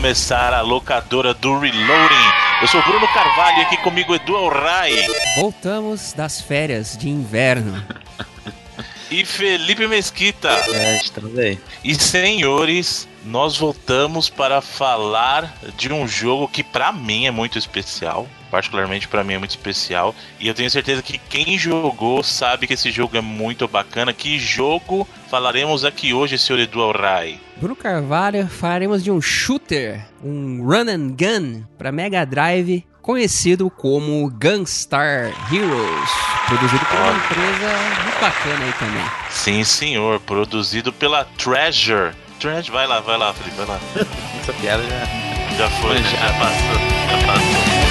começar a locadora do Reloading. Eu sou Bruno Carvalho e aqui comigo Edu Alray. Voltamos das férias de inverno. e Felipe Mesquita. É, estamos aí. E senhores, nós voltamos para falar de um jogo que para mim é muito especial. Particularmente para mim é muito especial. E eu tenho certeza que quem jogou sabe que esse jogo é muito bacana. Que jogo falaremos aqui hoje, senhor Edu Alray? Bruno Carvalho, falaremos de um shooter, um run and gun para Mega Drive, conhecido como Gunstar Heroes, produzido por uma empresa muito bacana aí também. Sim, senhor, produzido pela Treasure. Treasure, vai lá, vai lá, Felipe, vai lá. Essa piada já. Já foi, já, já passou, já passou.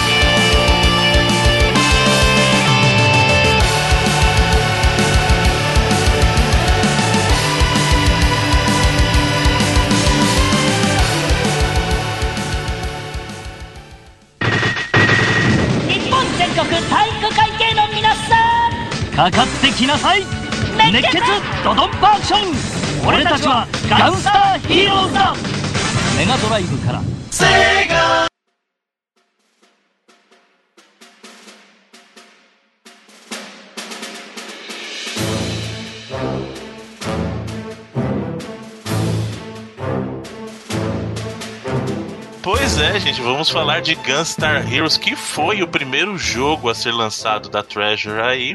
Nippon 体育会系の皆さんかかってきなさい 熱血ドドンパアクション俺たちはガンスターヒーローズだメガドライブからセガPois é, gente, vamos falar de Gunstar Heroes, que foi o primeiro jogo a ser lançado da Treasure aí.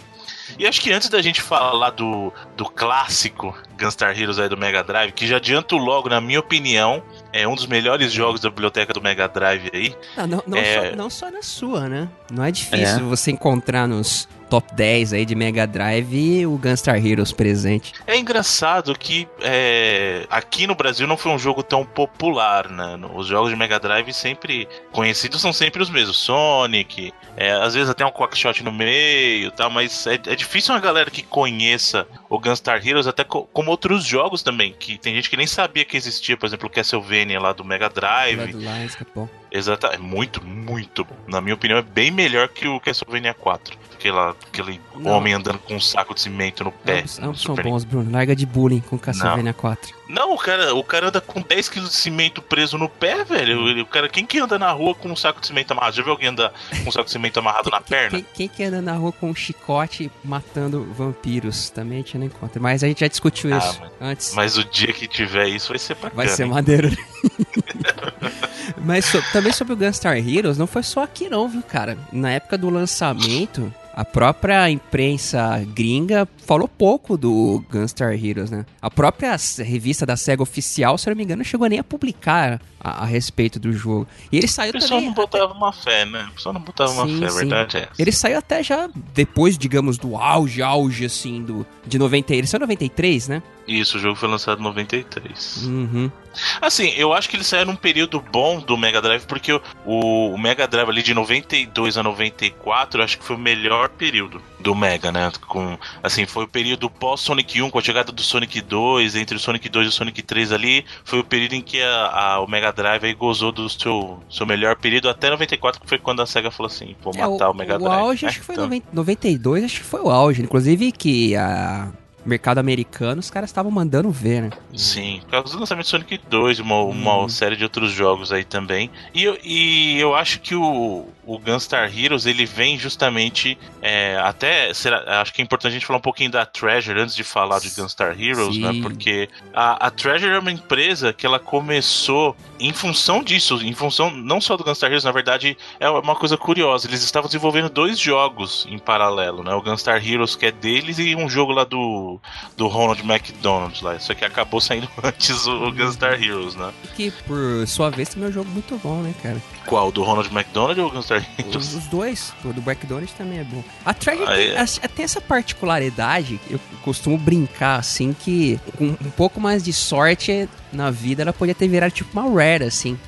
E acho que antes da gente falar do, do clássico Gunstar Heroes aí do Mega Drive, que já adianto logo, na minha opinião, é um dos melhores jogos da biblioteca do Mega Drive aí. Não, não, não, É. só, não só na sua, né? Não é difícil É. você encontrar nos top 10 aí de Mega Drive o Gunstar Heroes presente. É engraçado que é, aqui no Brasil não foi um jogo tão popular, né? Os jogos de Mega Drive sempre conhecidos são sempre os mesmos, Sonic, é, às vezes até um Quackshot no meio, tal, mas é, é difícil uma galera que conheça o Gunstar Heroes, até co- como outros jogos também, que tem gente que nem sabia que existia, por exemplo, o Castlevania lá do Mega Drive. Bloodlines, que é bom. Exato, é muito, muito bom. Na minha opinião, é bem melhor que o Castlevania 4. Aquela, aquele Não. homem andando com um saco de cimento no pé. No ambos são bons, Bruno. Larga de bullying com Castlevania 4. não, o cara, o cara anda com 10 kg de cimento preso no pé, velho. Ele- O cara, quem que anda na rua com um saco de cimento amarrado? Já viu alguém andar com um saco de cimento amarrado na perna? Quem, quem que anda na rua com um chicote matando vampiros? Também a gente não encontra. Mas a gente já discutiu Ah, isso mas- antes. Mas o dia que tiver isso vai ser bacana. Vai ser hein? madeira. Mas so- também sobre o Gunstar Heroes, não foi só aqui não, viu, cara? Na época do lançamento, a própria imprensa gringa falou pouco do Gunstar Heroes, né? A própria revista da SEGA oficial, se eu não me engano, não chegou nem a publicar a, a respeito do jogo. E ele saiu O pessoal também... não botava uma fé, né? O pessoal não botava uma Sim, fé, a sim. verdade é essa. Ele saiu até já depois, digamos, do auge, auge, assim, do, de 90... Ele saiu em 93, né? Isso, o jogo foi lançado em 93. Uhum. Assim, eu acho que ele saiu num período bom do Mega Drive, porque o, o Mega Drive ali de 92 a 94, eu acho que foi o melhor período do Mega, né? Com, assim, foi o período pós-Sonic 1, com a chegada do Sonic 2, entre o Sonic 2 e o Sonic 3 ali, foi o período em que a, a- o Mega Drive aí gozou do seu, seu melhor período, até 94, que foi quando a SEGA falou assim, vou É, matar o, Mega o Drive. auge né? acho que foi Então, 90 92, acho que foi o auge. Inclusive que a mercado americano, os caras estavam mandando ver, né? Sim, por causa do lançamento de Sonic 2, uma, uma Uhum. série de outros jogos aí também. E eu, e eu acho que o, o Gunstar Heroes ele vem justamente. é, até. Será, acho que é importante a gente falar um pouquinho da Treasure antes de falar de Gunstar Heroes, né? Sim. Porque a, a Treasure é uma empresa que ela começou em função disso, em função não só do Gunstar Heroes, na verdade é uma coisa curiosa. Eles estavam desenvolvendo dois jogos em paralelo, né? O Gunstar Heroes que é deles e um jogo lá do, do Ronald McDonald lá. Só que acabou saindo antes o, o Gunstar Heroes, né? Que por sua vez também é um jogo muito bom, né, cara? Qual? Do Ronald McDonald ou o Gunstar Heroes? Os, dois, o do Backdoors também é bom. A Treasure Ah, tem, é. as- tem essa particularidade, eu costumo brincar assim, que com um pouco mais de sorte na vida ela podia ter virado tipo uma rare, assim.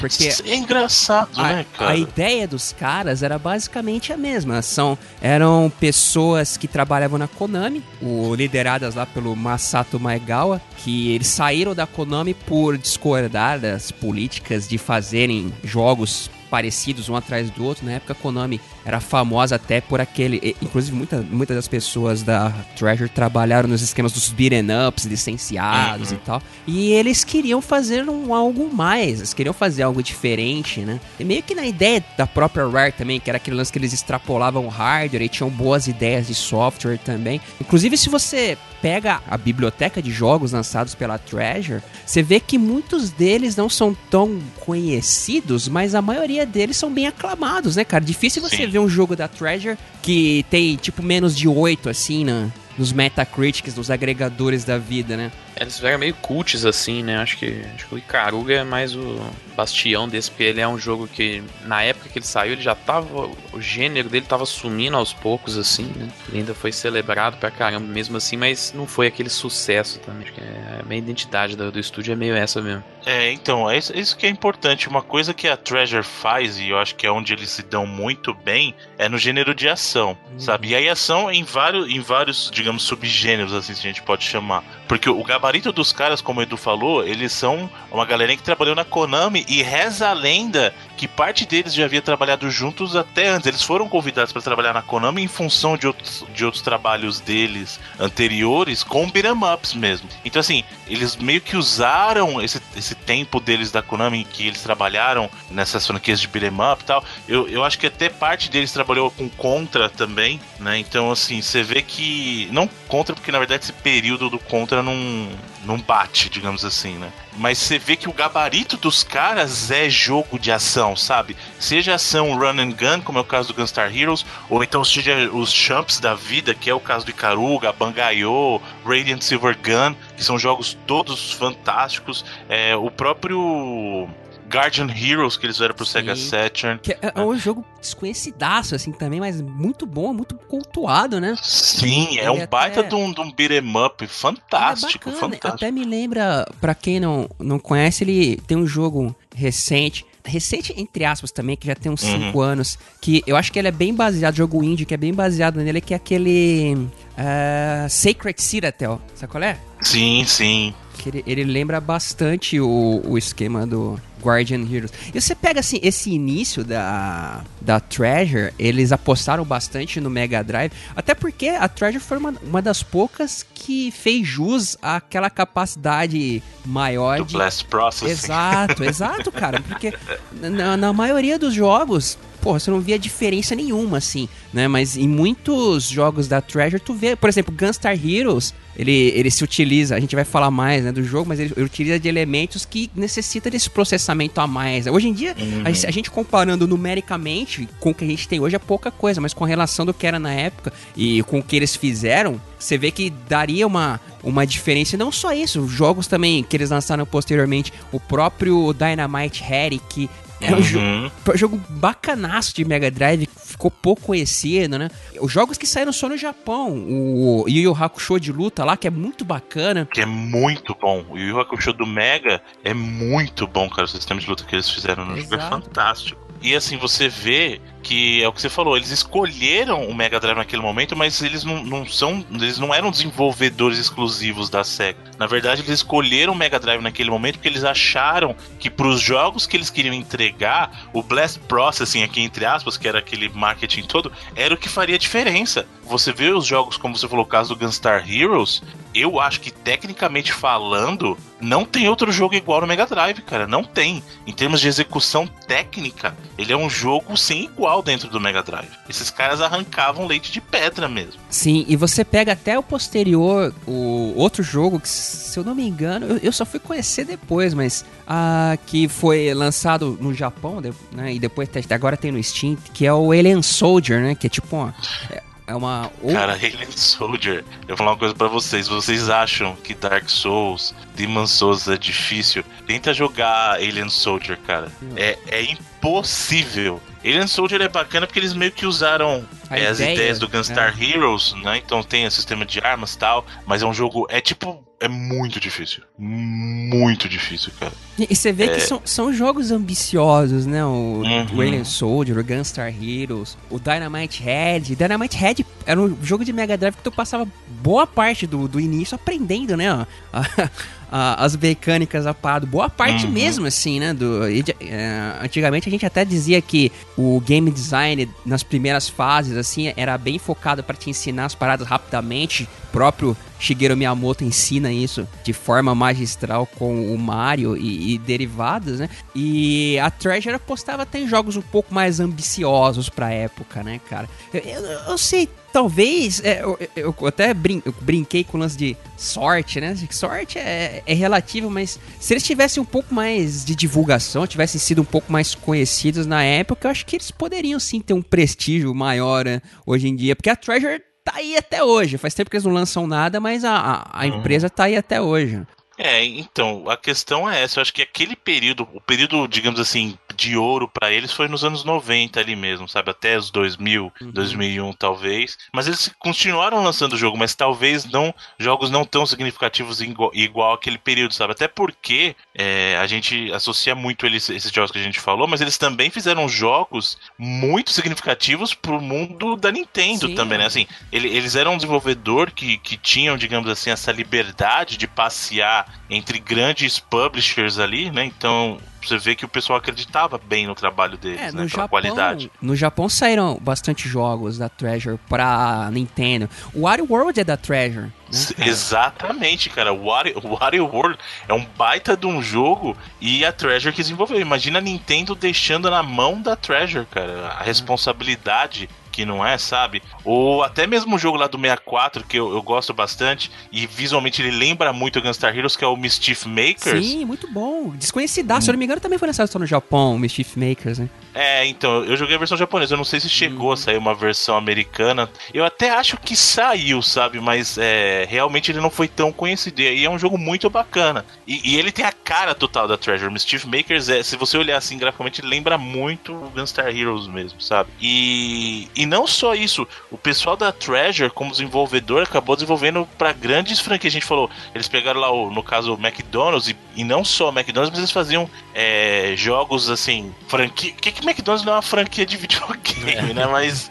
Porque É engraçado, né, a, cara? a ideia dos caras era basicamente a mesma. São, eram pessoas que trabalhavam na Konami, o, lideradas lá pelo Masato Maegawa, que eles saíram da Konami por discordar das políticas de fazerem jogos parecidos um atrás do outro. Na época a Konami era famosa até por aquele. Inclusive, muita, muitas das pessoas da Treasure trabalharam nos esquemas dos beat'em ups, licenciados uhum. e tal. E eles queriam fazer um, algo mais, eles queriam fazer algo diferente, né? E meio que na ideia da própria Rare também, que era aquele lance que eles extrapolavam hardware e tinham boas ideias de software também. Inclusive, se você pega a biblioteca de jogos lançados pela Treasure, você vê que muitos deles não são tão conhecidos, mas a maioria deles são bem aclamados, né, cara? Difícil você Sim. ver um jogo da Treasure que tem, tipo, menos de 8, assim, na, nos Metacritics, nos agregadores da vida, né? Eles fizeram meio cults assim, né? Acho que, acho que o Icaruga é mais o bastião desse, porque ele é um jogo que, na época que ele saiu, ele já tava. O gênero dele tava sumindo aos poucos, assim, né? Ele ainda foi celebrado pra caramba mesmo assim, mas não foi aquele sucesso também. Acho que é, a identidade do, do estúdio é meio essa mesmo. É, então, é isso, isso que é importante. Uma coisa que a Treasure faz, e eu acho que é onde eles se dão muito bem, é no gênero de ação, uhum. sabe? E aí ação em vários, em vários, digamos, subgêneros, assim, se a gente pode chamar. Porque o gabarito gabarito dos caras, como o Edu falou, eles são uma galerinha que trabalhou na Konami e reza a lenda que parte deles já havia trabalhado juntos até antes. Eles foram convidados para trabalhar na Konami em função de outros, de outros trabalhos deles anteriores com beat'em ups mesmo. Então, assim, eles meio que usaram esse, esse tempo deles da Konami que eles trabalharam nessas franquias de beat'em up e tal. Eu, eu acho que até parte deles trabalhou com Contra também, né? Então, assim, você vê que. Não Contra, porque na verdade esse período do Contra não, não bate, digamos assim, né? Mas você vê que o gabarito dos caras é jogo de ação, sabe? Seja ação run and gun, como é o caso do Gunstar Heroes, ou então seja os champs da vida, que é o caso do Ikaruga, Bangayo, Radiant Silver Gun, que são jogos todos fantásticos. É, o próprio Guardian Heroes que eles fizeram pro Sim. Sega Saturn. Que é, é um jogo desconhecidaço, assim, também, mas muito bom, muito cultuado, né? Sim, é um baita de um, de um beat'em up fantástico, é fantástico. Até me lembra, pra quem não, não conhece, ele tem um jogo recente, recente entre aspas também, que já tem uns 5 uhum. anos, que eu acho que ele é bem baseado, jogo indie, que é bem baseado nele, que é aquele uh, Sacred Citadel, sabe qual é? Sim, sim. Que ele, ele lembra bastante o, o esquema do, Guardian Heroes. E você pega assim, esse início da, da Treasure, eles apostaram bastante no Mega Drive, até porque a Treasure foi uma, uma das poucas que fez jus àquela capacidade maior do de. Blast Processing. Exato, exato, cara. Porque na, na maioria dos jogos, porra, você não via diferença nenhuma, assim, né? Mas em muitos jogos da Treasure, tu vê, por exemplo, Gunstar Heroes, ele, ele se utiliza, a gente vai falar mais né, do jogo, mas ele, ele utiliza de elementos que necessita desse processamento a mais. Hoje em dia, uhum. a, a, gente comparando numericamente com o que a gente tem hoje é pouca coisa, mas com relação do que era na época e com o que eles fizeram, você vê que daria uma, uma diferença. E não só isso, jogos também que eles lançaram posteriormente, o próprio Dynamite Harry, que é um, jo uhum. um jogo bacanaço de Mega Drive, ficou pouco conhecido, né? Os jogos que saíram só no Japão, o Yu Yu Hakusho de luta lá, que é muito bacana. Que é muito bom. O Yu Yu Hakusho do Mega é muito bom, cara. O sistema de luta que eles fizeram no Exato. jogo é fantástico. E assim, você vê que é o que você falou, eles escolheram o Mega Drive naquele momento, mas eles não, não são. Eles não eram desenvolvedores exclusivos da SEGA. Na verdade, eles escolheram o Mega Drive naquele momento porque eles acharam que para os jogos que eles queriam entregar, o Blast Processing, aqui entre aspas, que era aquele marketing todo, era o que faria diferença. Você vê os jogos, como você falou, o caso do Gunstar Heroes, eu acho que tecnicamente falando, não tem outro jogo igual no Mega Drive, cara. Não tem. Em termos de execução técnica, ele é um jogo sem igual dentro do Mega Drive. Esses caras arrancavam leite de pedra mesmo. Sim, e você pega até o posterior, o outro jogo, que se eu não me engano, eu, eu só fui conhecer depois, mas uh, que foi lançado no Japão, né, e depois agora tem no Steam, que é o Alien Soldier, né, que é tipo uma, é, é uma. Cara, Alien Soldier, eu vou falar uma coisa para vocês. Vocês acham que Dark Souls, Demon Souls é difícil? Tenta jogar Alien Soldier, cara. É, é impossível. Alien Soldier é bacana porque eles meio que usaram é, as ideias do Gunstar é. Heroes, né? Então tem o sistema de armas e tal, mas é um jogo. É tipo. É muito difícil. Muito difícil, cara. E você vê é... que são, são jogos ambiciosos, né? O, uhum. o Alien Soldier, o Gunstar Heroes, o Dynamite Head. Dynamite Head era um jogo de Mega Drive que tu passava boa parte do, do início aprendendo, né? A, as mecânicas a parado. Boa parte uhum. mesmo, assim, né? Do, uh, antigamente a gente até dizia que o game design nas primeiras fases, assim, era bem focado para te ensinar as paradas rapidamente. O próprio Shigeru Miyamoto ensina isso de forma magistral com o Mario e, e derivados, né? E a Treasure apostava até em jogos um pouco mais ambiciosos pra época, né, cara? Eu, eu, eu sei, talvez. É, eu, eu, até brin brinquei com o lance de sorte, né? Sorte é, é relativo, mas se eles tivessem um pouco mais de divulgação, tivessem sido um pouco mais conhecidos na época, eu acho que eles poderiam sim ter um prestígio maior né, hoje em dia. Porque a Treasure tá aí até hoje. Faz tempo que eles não lançam nada, mas a, a, a uhum. empresa tá aí até hoje. É, então, a questão é essa. Eu acho que aquele período, o período, digamos assim, de ouro para eles foi nos anos 90 ali mesmo, sabe? Até os 2000, uhum. 2001 talvez. Mas eles continuaram lançando o jogo, mas talvez não jogos não tão significativos igual, igual aquele período, sabe? Até porque é, a gente associa muito eles, esses jogos que a gente falou, mas eles também fizeram jogos muito significativos pro mundo da Nintendo Sim. também, né? Assim, ele, eles eram um desenvolvedor que, que tinham, digamos assim, essa liberdade de passear entre grandes publishers ali, né? Então você vê que o pessoal acreditava bem no trabalho deles, é, né? No Japão, qualidade. No Japão saíram bastante jogos da Treasure pra Nintendo. O Wario World é da Treasure. Né, Exatamente, cara. O Wario, o Wario World é um baita de um jogo e a Treasure que desenvolveu. Imagina a Nintendo deixando na mão da Treasure, cara. A responsabilidade que não é, sabe? Ou até mesmo o jogo lá do 64, que eu, eu gosto bastante, e visualmente ele lembra muito o Gunstar Heroes, que é o Mischief Makers. Sim, muito bom. Desconhecidaço, hum. se eu não me engano, também foi lançado só no Japão, o Mischief Makers, né? É, então, eu joguei a versão japonesa, eu não sei se chegou hum. a sair uma versão americana. Eu até acho que saiu, sabe? Mas é, realmente ele não foi tão conhecido. E é um jogo muito bacana. E, e ele tem a cara total da Treasure. Mischief Makers, é, se você olhar assim graficamente, lembra muito o Gunstar Heroes mesmo, sabe? E, e não só isso, o pessoal da Treasure, como desenvolvedor, acabou desenvolvendo para grandes franquias. A gente falou, eles pegaram lá, o, no caso, o McDonald's, e, e não só o McDonald's, mas eles faziam é, jogos assim, franquia. que, que McDonald's não é uma franquia de videogame, né? Mas,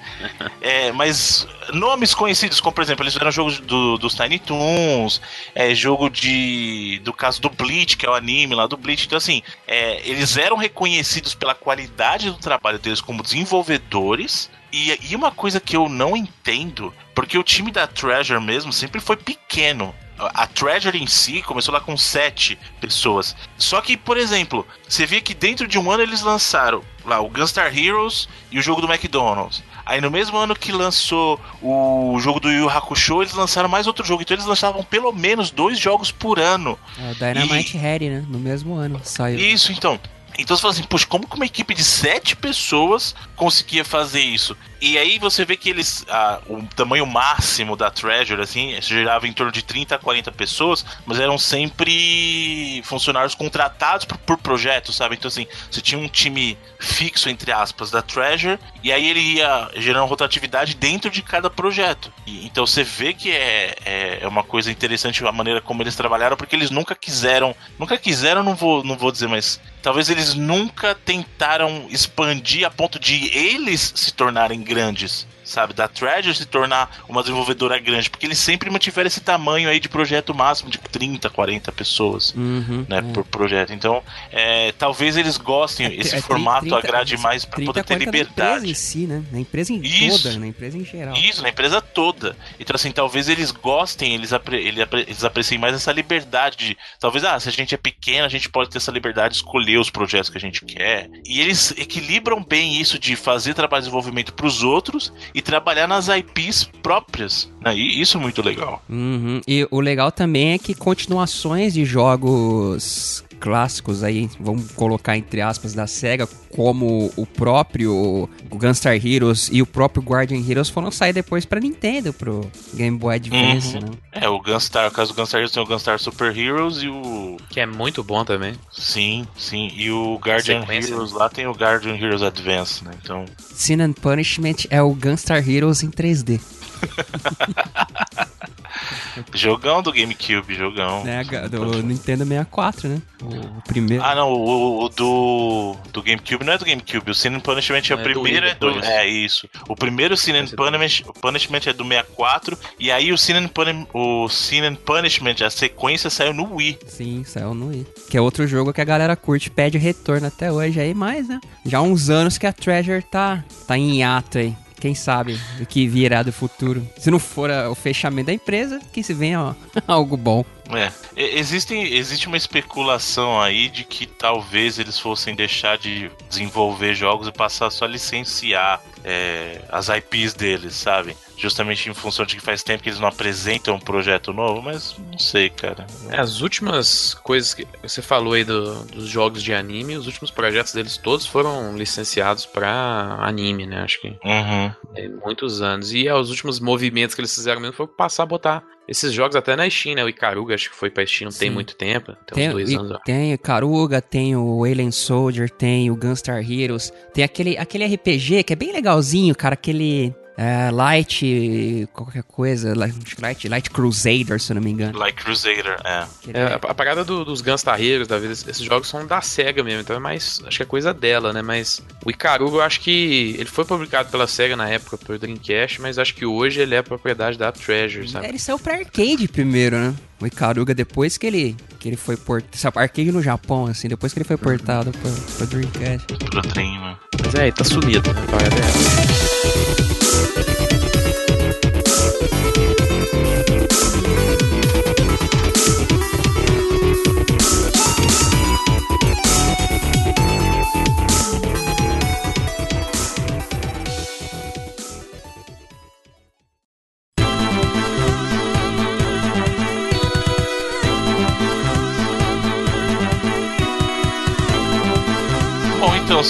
é, mas nomes conhecidos, como por exemplo, eles fizeram jogos do, dos Tiny Toons, é, jogo de. do caso do Bleach, que é o anime lá do Bleach. Então, assim, é, eles eram reconhecidos pela qualidade do trabalho deles como desenvolvedores e, e uma coisa que eu não entendo, porque o time da Treasure mesmo sempre foi pequeno a Treasure em si começou lá com sete pessoas. Só que, por exemplo, você vê que dentro de um ano eles lançaram lá o Gunstar Heroes e o jogo do McDonald's. Aí no mesmo ano que lançou o jogo do Yu Hakusho, eles lançaram mais outro jogo. Então eles lançavam pelo menos dois jogos por ano. É, o Dynamite e... Harry, né? No mesmo ano saiu. Isso, então. Então você fala assim, poxa, como que uma equipe de sete pessoas conseguia fazer isso? E aí você vê que eles. Ah, o tamanho máximo da Treasure, assim, gerava em torno de 30 a 40 pessoas, mas eram sempre funcionários contratados por, por projeto, sabe? Então, assim, você tinha um time fixo, entre aspas, da Treasure, e aí ele ia gerando rotatividade dentro de cada projeto. E, então você vê que é, é, é, uma coisa interessante a maneira como eles trabalharam, porque eles nunca quiseram. Nunca quiseram, não vou, não vou dizer, mas talvez eles nunca tentaram expandir a ponto de eles se tornarem grandes sabe? Da Treasure se tornar uma desenvolvedora grande, porque eles sempre mantiveram esse tamanho aí de projeto máximo de 30, 40 pessoas, uhum, né, por projeto. Então, é, talvez eles gostem, é, esse é, formato 30, agrade mais para poder ter liberdade. Na empresa em si, né? Na empresa em isso, toda, na empresa em geral. Isso, na empresa toda. Então, assim, talvez eles gostem, eles, apre, eles apreciem mais essa liberdade de, talvez, ah, se a gente é pequeno, a gente pode ter essa liberdade de escolher os projetos que a gente quer. E eles equilibram bem isso de fazer trabalho de desenvolvimento para os outros e trabalhar nas IPs próprias. Né? E isso é muito legal. Uhum. E o legal também é que continuações de jogos clássicos aí, vamos colocar entre aspas, da SEGA, como o próprio Gunstar Heroes e o próprio Guardian Heroes foram sair depois pra Nintendo, pro Game Boy Advance, uhum. né? É, o Gunstar, no caso do Gunstar Heroes tem o Gunstar Super Heroes e o... Que é muito bom também. Sim, sim. E o Guardian Heroes lá tem o Guardian Heroes Advance, né? Então... Sin and Punishment é o Gunstar Heroes em 3D. Jogão do GameCube, jogão. É, do Nintendo 64, né? O primeiro. Ah, não, o, o do, do GameCube não é do GameCube. O Sin and Punishment é, o primeiro. É do, é, isso. O primeiro Sin and Punishment, Punishment é do 64. E aí o Sin and, Pun o Sin and Punishment, a sequência saiu no Wii. Sim, saiu no Wii. Que é outro jogo que a galera curte, pede retorno até hoje aí, mas, né? Já há uns anos que a Treasure tá, tá em hiato aí. Quem sabe o que virá do futuro. Se não for o fechamento da empresa, que se venha algo bom. É. Existe, existe uma especulação aí de que talvez eles fossem deixar de desenvolver jogos e passar só a licenciar é, as IPs deles, sabe? Justamente em função de que faz tempo que eles não apresentam um projeto novo, mas não sei, cara. É, as últimas coisas que você falou aí do, dos jogos de anime, os últimos projetos deles todos foram licenciados para anime, né? Acho que uhum. é, muitos anos. E é, os últimos movimentos que eles fizeram mesmo foi passar a botar esses jogos até na Steam, né? O Icaruga acho que foi pra Steam não Sim. tem muito tempo, tem, tem uns dois anos. Tem o Icaruga, tem o Alien Soldier, tem o Gunstar Heroes, tem aquele, aquele RPG que é bem legalzinho, cara, aquele é, Light, qualquer coisa, Light, Light Crusader, se eu não me engano. Light Crusader, é. é a, a parada do, dos Gunstarreiros, da vida, esses jogos são da SEGA mesmo, então é mais, acho que é coisa dela, né? Mas o Icaruga, eu acho que ele foi publicado pela SEGA na época, por Dreamcast, mas acho que hoje ele é propriedade da Treasure, sabe? Ele saiu pra arcade primeiro, né? O Icaruga, depois que ele, que ele foi portado. Arcade no Japão, assim, depois que ele foi portado pro, pro Dreamcast. Pro Dream, né? Mas é, tá sumido, né? Bom, então,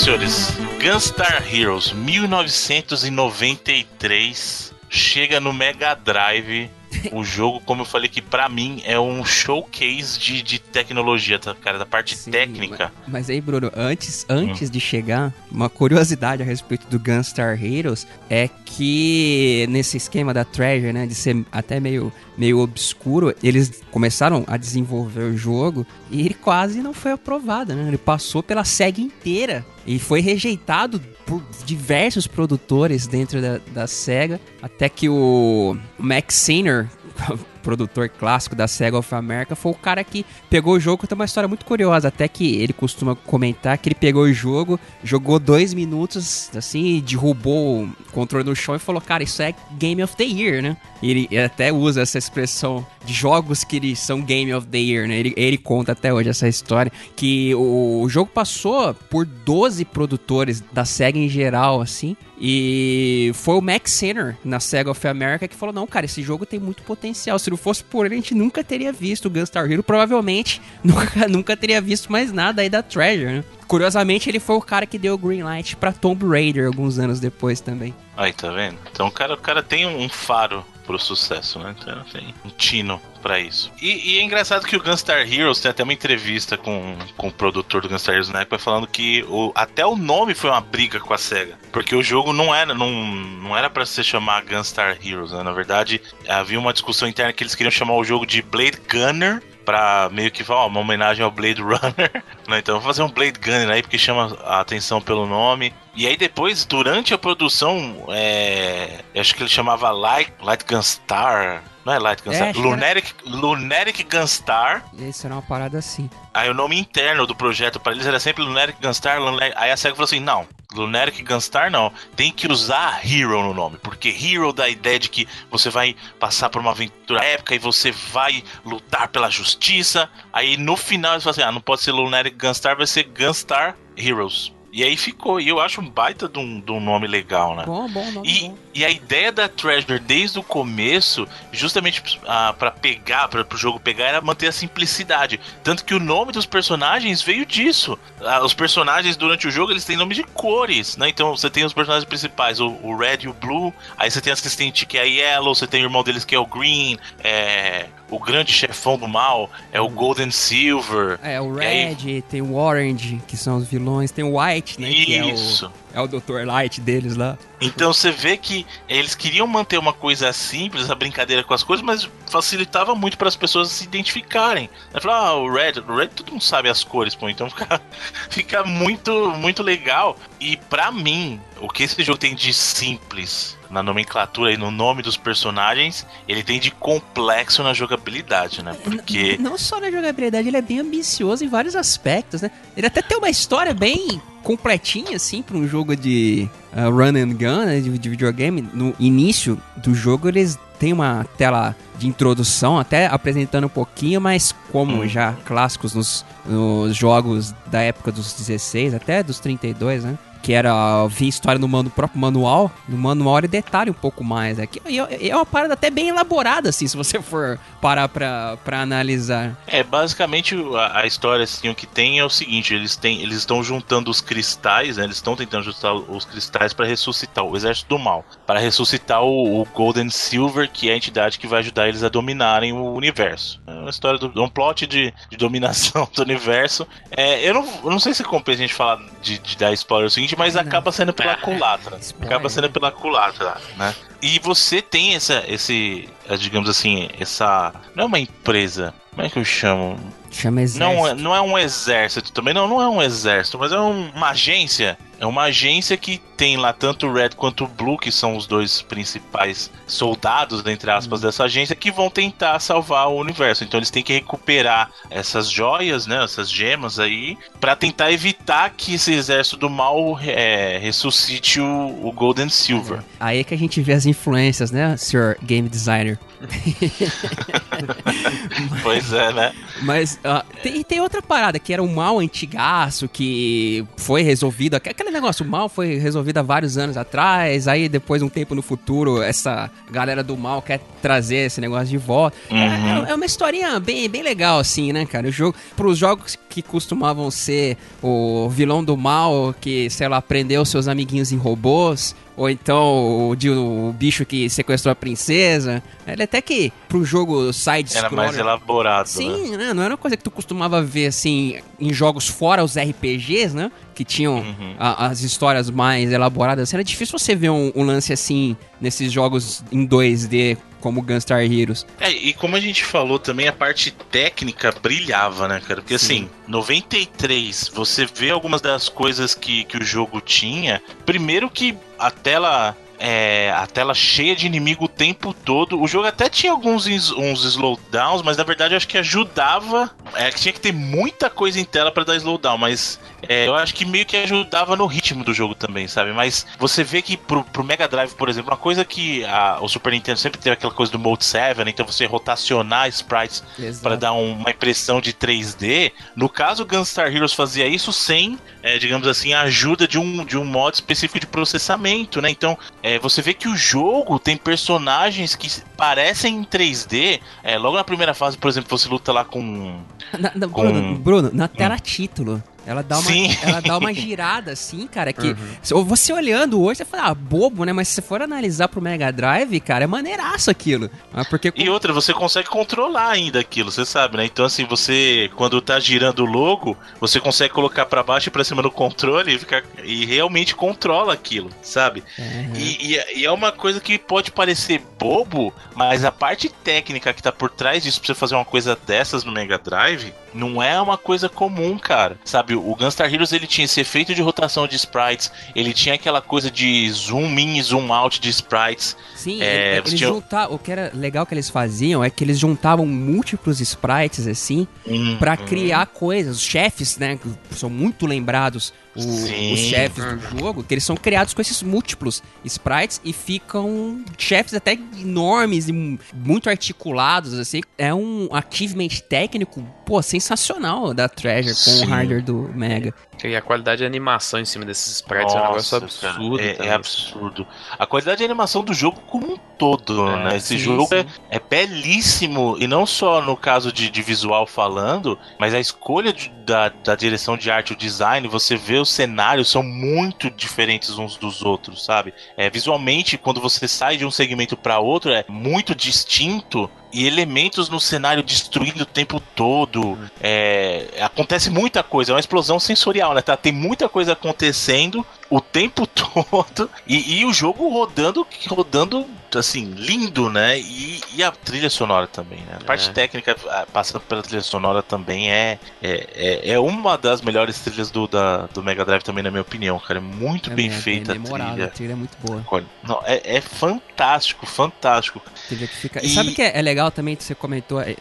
senhores, Gunstar Heroes 1993 chega no Mega Drive o jogo, como eu falei que para mim é um showcase de, de tecnologia, tá, cara, da parte Sim, técnica. Mas, mas, aí, Bruno, antes, antes hum. de chegar, uma curiosidade a respeito do Gunstar Heroes é que nesse esquema da Treasure, né, de ser até meio, meio obscuro, eles começaram a desenvolver o jogo e ele quase não foi aprovado, né? Ele passou pela SEGA inteira e foi rejeitado por diversos produtores dentro da, da SEGA, até que o Max Sainer produtor clássico da Sega of America, foi o cara que pegou o jogo. Tem uma história muito curiosa, até que ele costuma comentar que ele pegou o jogo, jogou dois minutos, assim, derrubou o controle no chão e falou: Cara, isso é Game of the Year, né? Ele até usa essa expressão de jogos que eles são Game of the Year, né? Ele, ele conta até hoje essa história, que o, o jogo passou por 12 produtores da Sega em geral, assim, e foi o Max Sinner na Sega of America que falou: não, cara, esse jogo tem muito potencial. Se fosse por ele, a gente nunca teria visto o Gunstar Hero. Provavelmente nunca, nunca teria visto mais nada aí da Treasure, né? Curiosamente, ele foi o cara que deu o green light pra Tomb Raider alguns anos depois também. Aí, tá vendo? Então o cara, o cara tem um faro pro sucesso, né? Então tem um tino para isso. E, e, é engraçado que o Gunstar Heroes tem até uma entrevista com, com o produtor do Gunstar Heroes na época falando que o, até o nome foi uma briga com a SEGA. Porque o jogo não era não, não era para se chamar Gunstar Heroes, né? Na verdade, havia uma discussão interna que eles queriam chamar o jogo de Blade Gunner pra meio que ó, uma homenagem ao Blade Runner. Né? Então, vou fazer um Blade Gunner aí, porque chama a atenção pelo nome. E aí depois, durante a produção, é, acho que ele chamava Light, Light Gunstar. Não é Light Gunstar? É, Lunaric, era... Lunaric Gunstar. Isso era uma parada assim. Aí o nome interno do projeto para eles era sempre Lunaric Gunstar. Aí a SEGA falou assim: não, Lunaric Gunstar não. Tem que usar Hero no nome. Porque Hero dá a ideia de que você vai passar por uma aventura épica e você vai lutar pela justiça. Aí no final eles falam assim: ah, não pode ser Lunaric Gunstar, vai ser Gunstar Heroes. E aí ficou. E eu acho um baita de um, de um nome legal, né? Bom, bom, nome e, bom. E a ideia da Treasure desde o começo, justamente ah, para pegar, para o jogo pegar, era manter a simplicidade. Tanto que o nome dos personagens veio disso. Ah, os personagens durante o jogo eles têm nome de cores, né? Então você tem os personagens principais, o, o Red e o Blue. Aí você tem a assistente que é a Yellow, você tem o irmão deles que é o Green, é, o grande chefão do mal é o. Golden Silver. É, o Red, aí... tem o Orange, que são os vilões, tem o White, né? Isso. É o Dr. Light deles lá. Então você vê que eles queriam manter uma coisa simples, a brincadeira com as coisas, mas facilitava muito para as pessoas se identificarem. Falar, ah, o Red, o Red todo mundo sabe as cores, pô, então fica, fica muito, muito legal. E para mim, o que esse jogo tem de simples na nomenclatura e no nome dos personagens, ele tem de complexo na jogabilidade, né? Porque. Não, não só na jogabilidade, ele é bem ambicioso em vários aspectos, né? Ele até tem uma história bem completinha, assim, para um jogo de uh, run and gun, né, de, de videogame. No início do jogo, eles têm uma tela de introdução, até apresentando um pouquinho, mas como hum. já clássicos nos, nos jogos da época dos 16, até dos 32, né? Que era vir história no, no, próprio manual, no manual ele detalha um pouco mais. É, é, é uma parada até bem elaborada, assim, se você for parar pra, pra analisar. É, basicamente a, a história, assim, o que tem é o seguinte, eles têm, eles estão juntando os cristais, né, eles estão tentando juntar os cristais para ressuscitar o Exército do Mal, para ressuscitar o, o, Golden Silver, que é a entidade que vai ajudar eles a dominarem o universo. É uma história, do, um plot de, de dominação do universo. É, eu, não, eu não sei se compensa a gente falar de, de dar spoiler o seguinte, mas não. acaba sendo pela culatra. Acaba sendo pela culatra, né? E você tem essa, esse, digamos assim, essa. Não é uma empresa. Como é que eu chamo? Chama exército. Não, é, não é um exército também, não, não é um exército, mas é um, uma agência. É uma agência que tem lá tanto o Red quanto o Blue, que são os dois principais soldados, entre aspas, dessa agência, que vão tentar salvar o universo. Então eles têm que recuperar essas joias, né, essas gemas aí, para tentar evitar que esse exército do mal é, ressuscite o, o, Golden Silver. Aí é que a gente vê as influências, né, Sr. Game Designer? pois é, né? Mas uh, tem, tem outra parada, que era um mal antigaço, que foi resolvido. Aquele negócio, o mal foi resolvido há vários anos atrás. Aí, depois, um tempo no futuro, essa galera do mal quer trazer esse negócio de volta. É, uhum. É, é, uma historinha bem, bem legal, assim, né, cara? O jogo, pros jogos que costumavam ser o vilão do mal, que, sei lá, prendeu seus amiguinhos em robôs, ou então o, de, o bicho que sequestrou a princesa. Ele até que pro jogo side Era mais elaborado, Sim, né? né? Não era uma coisa que tu costumava ver assim em jogos fora os RPGs, né? Que tinham uhum. a, as histórias mais elaboradas. Era difícil você ver um, um lance assim nesses jogos em 2D como Gunstar Heroes. É, e como a gente falou também, a parte técnica brilhava, né, cara? Porque Sim. assim, 93, você vê algumas das coisas que, que o jogo tinha. Primeiro que a tela é, a tela cheia de inimigo o tempo todo. O jogo até tinha alguns uns slowdowns, mas na verdade eu acho que ajudava. É, tinha que ter muita coisa em tela para dar slowdown, mas é, eu acho que meio que ajudava no ritmo do jogo também, sabe? Mas você vê que pro, pro Mega Drive, por exemplo, uma coisa que a, o Super Nintendo sempre teve aquela coisa do Mode 7, né? então você rotacionar sprites para dar um, uma impressão de 3D. No caso, Gunstar Heroes fazia isso sem, é, digamos assim, a ajuda de um, de um modo específico de processamento, né? Então é, você vê que o jogo tem personagens que parecem em 3D. É, logo na primeira fase, por exemplo, você luta lá com. Na, na, com... Bruno, Bruno, na tela hum. título ela dá uma, ela dá uma girada assim, cara, que uhum. você olhando hoje, você fala, ah, bobo, né? Mas se você for analisar pro Mega Drive, cara, é maneiraço aquilo. Ah, porque... E outra, você consegue controlar ainda aquilo, você sabe, né? Então, assim, você, quando tá girando o logo, você consegue colocar para baixo e pra cima no controle e, ficar, e realmente controla aquilo, sabe? Uhum. E, e, e, é uma coisa que pode parecer bobo, mas a parte técnica que tá por trás disso pra você fazer uma coisa dessas no Mega Drive não é uma coisa comum, cara. Sabe, o Gunstar Heroes ele tinha esse efeito de rotação de sprites, ele tinha aquela coisa de zoom in, zoom out de sprites. Sim, é, eles tinha... juntar, o que era legal que eles faziam é que eles juntavam múltiplos sprites assim hum, para criar hum. coisas. Os chefes, né, são muito lembrados o, os chefes do jogo, que eles são criados com esses múltiplos sprites e ficam chefes até enormes e muito articulados, assim. É um achievement técnico, pô, sensacional da Treasure com Sim. o hardware do Mega. E a qualidade de animação em cima desses sprites Nossa, é um negócio absurdo. É, é, absurdo. A qualidade de animação do jogo como um todo, é, né? Esse sim, jogo sim. É, é, belíssimo, e não só no caso de, de visual falando, mas a escolha de, da, da direção de arte, o design, você vê os cenários são muito diferentes uns dos outros, sabe? É, visualmente, quando você sai de um segmento para outro, é muito distinto e elementos no cenário destruindo o tempo todo. É, acontece muita coisa, é uma explosão sensorial, né? Tá? Tem muita coisa acontecendo o tempo todo e, e o jogo rodando, rodando assim, lindo, né? E, e, a trilha sonora também, né? A parte é. técnica, passando pela trilha sonora também é, é, é, é, uma das melhores trilhas do, da, do Mega Drive também, na minha opinião, cara. É muito é bem feita a trilha. A trilha é muito boa. Não, é, é fantástico, fantástico. Trilha que fica... E... e sabe o que é, legal também, que você comentou? É,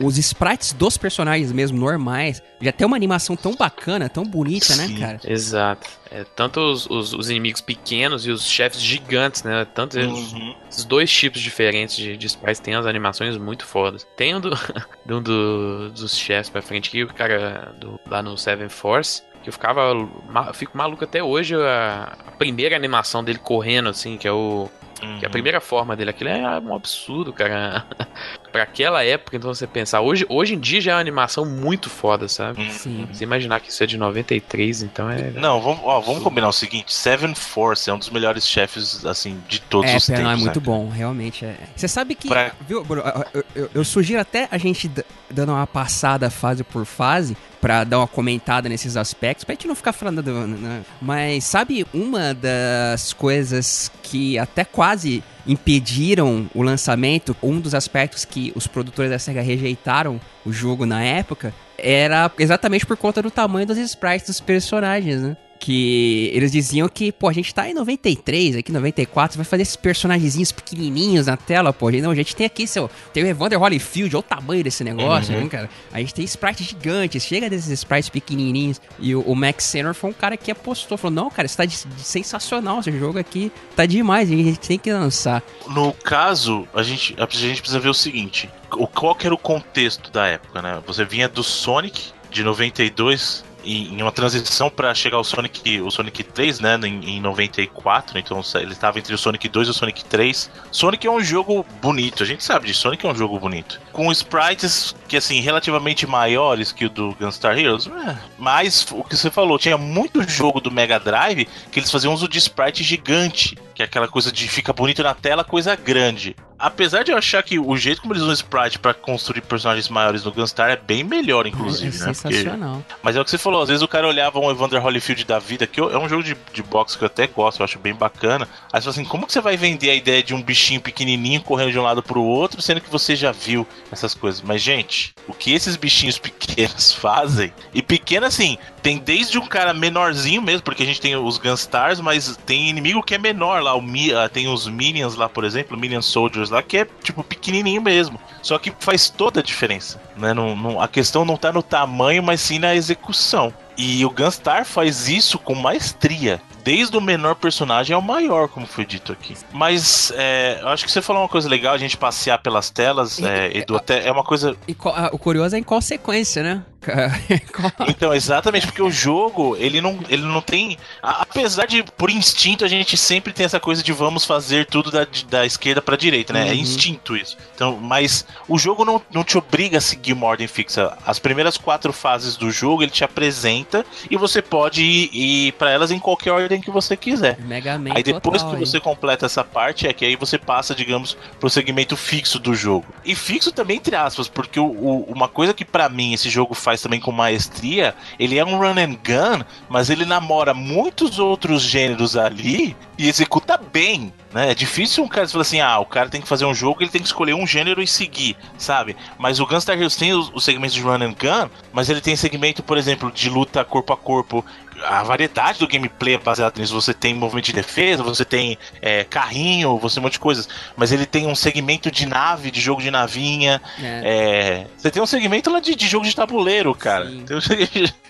os sprites dos personagens mesmo, normais, já tem uma animação tão bacana, tão bonita, né, Sim. né, cara? Exato. É, tanto os, os, os, inimigos pequenos e os chefes gigantes, né? Tanto uhum. Os dois tipos diferentes de, de sprites têm as animações muito fodas. Tem um, do, um do, dos chefes pra frente aqui, o cara do, lá no Seven Force, que eu ficava. Eu fico maluco até hoje a, a primeira animação dele correndo, assim, que é o Uhum. Que a primeira forma dele, aquilo é um absurdo, cara. pra aquela época, então você pensar. Hoje, hoje em dia já é uma animação muito foda, sabe? Uhum. Sim. Você imaginar que isso é de 93, então é. Não, vamos, ó, vamos combinar o seguinte: Seven Force é um dos melhores chefes, assim, de todos é, os tempos. É, muito bom, realmente. É. Você sabe que. Pra... Viu, Bruno, eu, eu, eu, sugiro até a gente dando uma passada fase por fase para dar uma comentada nesses aspectos, pra gente não ficar falando do, né? Mas sabe uma das coisas que até quase impediram o lançamento, um dos aspectos que os produtores da SEGA rejeitaram o jogo na época, era exatamente por conta do tamanho dos sprites dos personagens, né? Que eles diziam que, pô, a gente tá em 93, aqui 94, vai fazer esses personagens pequenininhos na tela, pô. Não, a gente tem aqui, seu, tem o Evander Holyfield, olha o tamanho desse negócio, uhum. né, cara? A gente tem sprites gigantes, chega desses sprites pequenininhos. E o, o Max Senor foi um cara que apostou, falou, não, cara, isso tá de, de sensacional, esse jogo aqui tá demais, a gente tem que lançar. No caso, a gente, a gente precisa ver o seguinte, qual que era o contexto da época, né? Você vinha do Sonic, de 92 em, uma transição para chegar ao Sonic, o Sonic 3, né, em, em 94, então ele estava entre o Sonic 2 e o Sonic 3. Sonic é um jogo bonito, a gente sabe disso, Sonic é um jogo bonito. Com sprites que, assim, relativamente maiores que o do Gunstar Heroes, é, mas o que você falou, tinha muito jogo do Mega Drive que eles faziam uso de sprite gigante, que é aquela coisa de fica bonito na tela, coisa grande apesar de eu achar que o jeito como eles usam sprite para construir personagens maiores no Gunstar é bem melhor, inclusive, é, né? Sensacional. Porque... Mas é o que você falou, às vezes o cara olhava um Evander Holyfield da vida, que é um jogo de, de boxe que eu até gosto, eu acho bem bacana. Aí você fala assim, como que você vai vender a ideia de um bichinho pequenininho correndo de um lado pro outro, sendo que você já viu essas coisas? Mas, gente, o que esses bichinhos pequenos fazem, e pequeno assim, tem desde um cara menorzinho mesmo, porque a gente tem os Gunstars, mas tem inimigo que é menor lá, o Mi, ah, tem os Minions lá, por exemplo, Minion Soldiers lá, que é tipo pequenininho mesmo. Só que faz toda a diferença, né? Não, não, a questão não tá no tamanho, mas sim na execução. E o Gunstar faz isso com maestria desde o menor personagem ao maior, como foi dito aqui. Mas é, eu acho que você falou uma coisa legal, a gente passear pelas telas, é, Edu, até é uma coisa. E, o curioso é em qual sequência, né? então, exatamente, porque o jogo, ele não, ele não tem. Apesar de, por instinto, a gente sempre tem essa coisa de vamos fazer tudo da, da esquerda pra direita, né? É uhum. É instinto isso. Então, mas o jogo não, não te obriga a seguir uma ordem fixa. As primeiras quatro fases do jogo ele te apresenta e você pode ir, ir para elas em qualquer ordem que você quiser. Mega Man aí depois total, que você completa essa parte, é que aí você passa, digamos, pro segmento fixo do jogo. E fixo também, entre aspas, porque o, o, uma coisa que para mim esse jogo faz também com maestria, ele é um run and gun, mas ele namora muitos outros gêneros ali e executa bem. Né? É difícil um cara falar assim: ah, o cara tem que fazer um jogo, ele tem que escolher um gênero e seguir, sabe? Mas o Gunstar Heroes tem os, os segmentos de run and gun, mas ele tem segmento, por exemplo, de luta corpo a corpo a variedade do gameplay é baseada nisso. Você tem movimento de defesa, você tem é, carrinho, você tem um monte de coisas. Mas ele tem um segmento de nave, de jogo de navinha. É. É, você tem um segmento lá de, de jogo de tabuleiro, cara.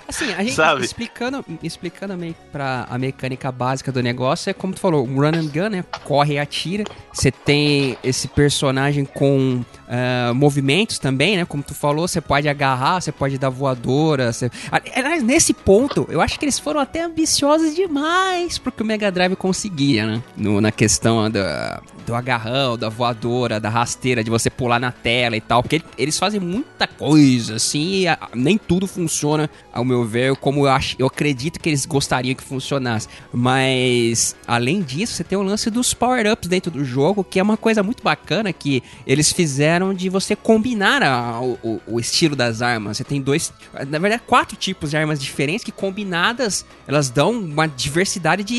Assim, a gente Sabe? explicando, explicando meio pra a mecânica básica do negócio, é como tu falou, um run and gun, né? Corre e atira. Você tem esse personagem com uh, movimentos também, né? Como tu falou, você pode agarrar, você pode dar voadora. Você... Nesse ponto, eu acho que eles foram até ambiciosos demais porque o Mega Drive conseguia, né? No, na questão da, do agarrão, da voadora, da rasteira, de você pular na tela e tal. Porque eles fazem muita coisa, assim, e a, nem tudo funciona, ao meu ver, como eu, acho, eu acredito que eles gostariam que funcionasse. Mas, além disso, você tem o lance dos power-ups dentro do jogo, que é uma coisa muito bacana que eles fizeram de você combinar a, o, o, estilo das armas. Você tem dois, na verdade, quatro tipos de armas diferentes que combinadas elas dão uma diversidade de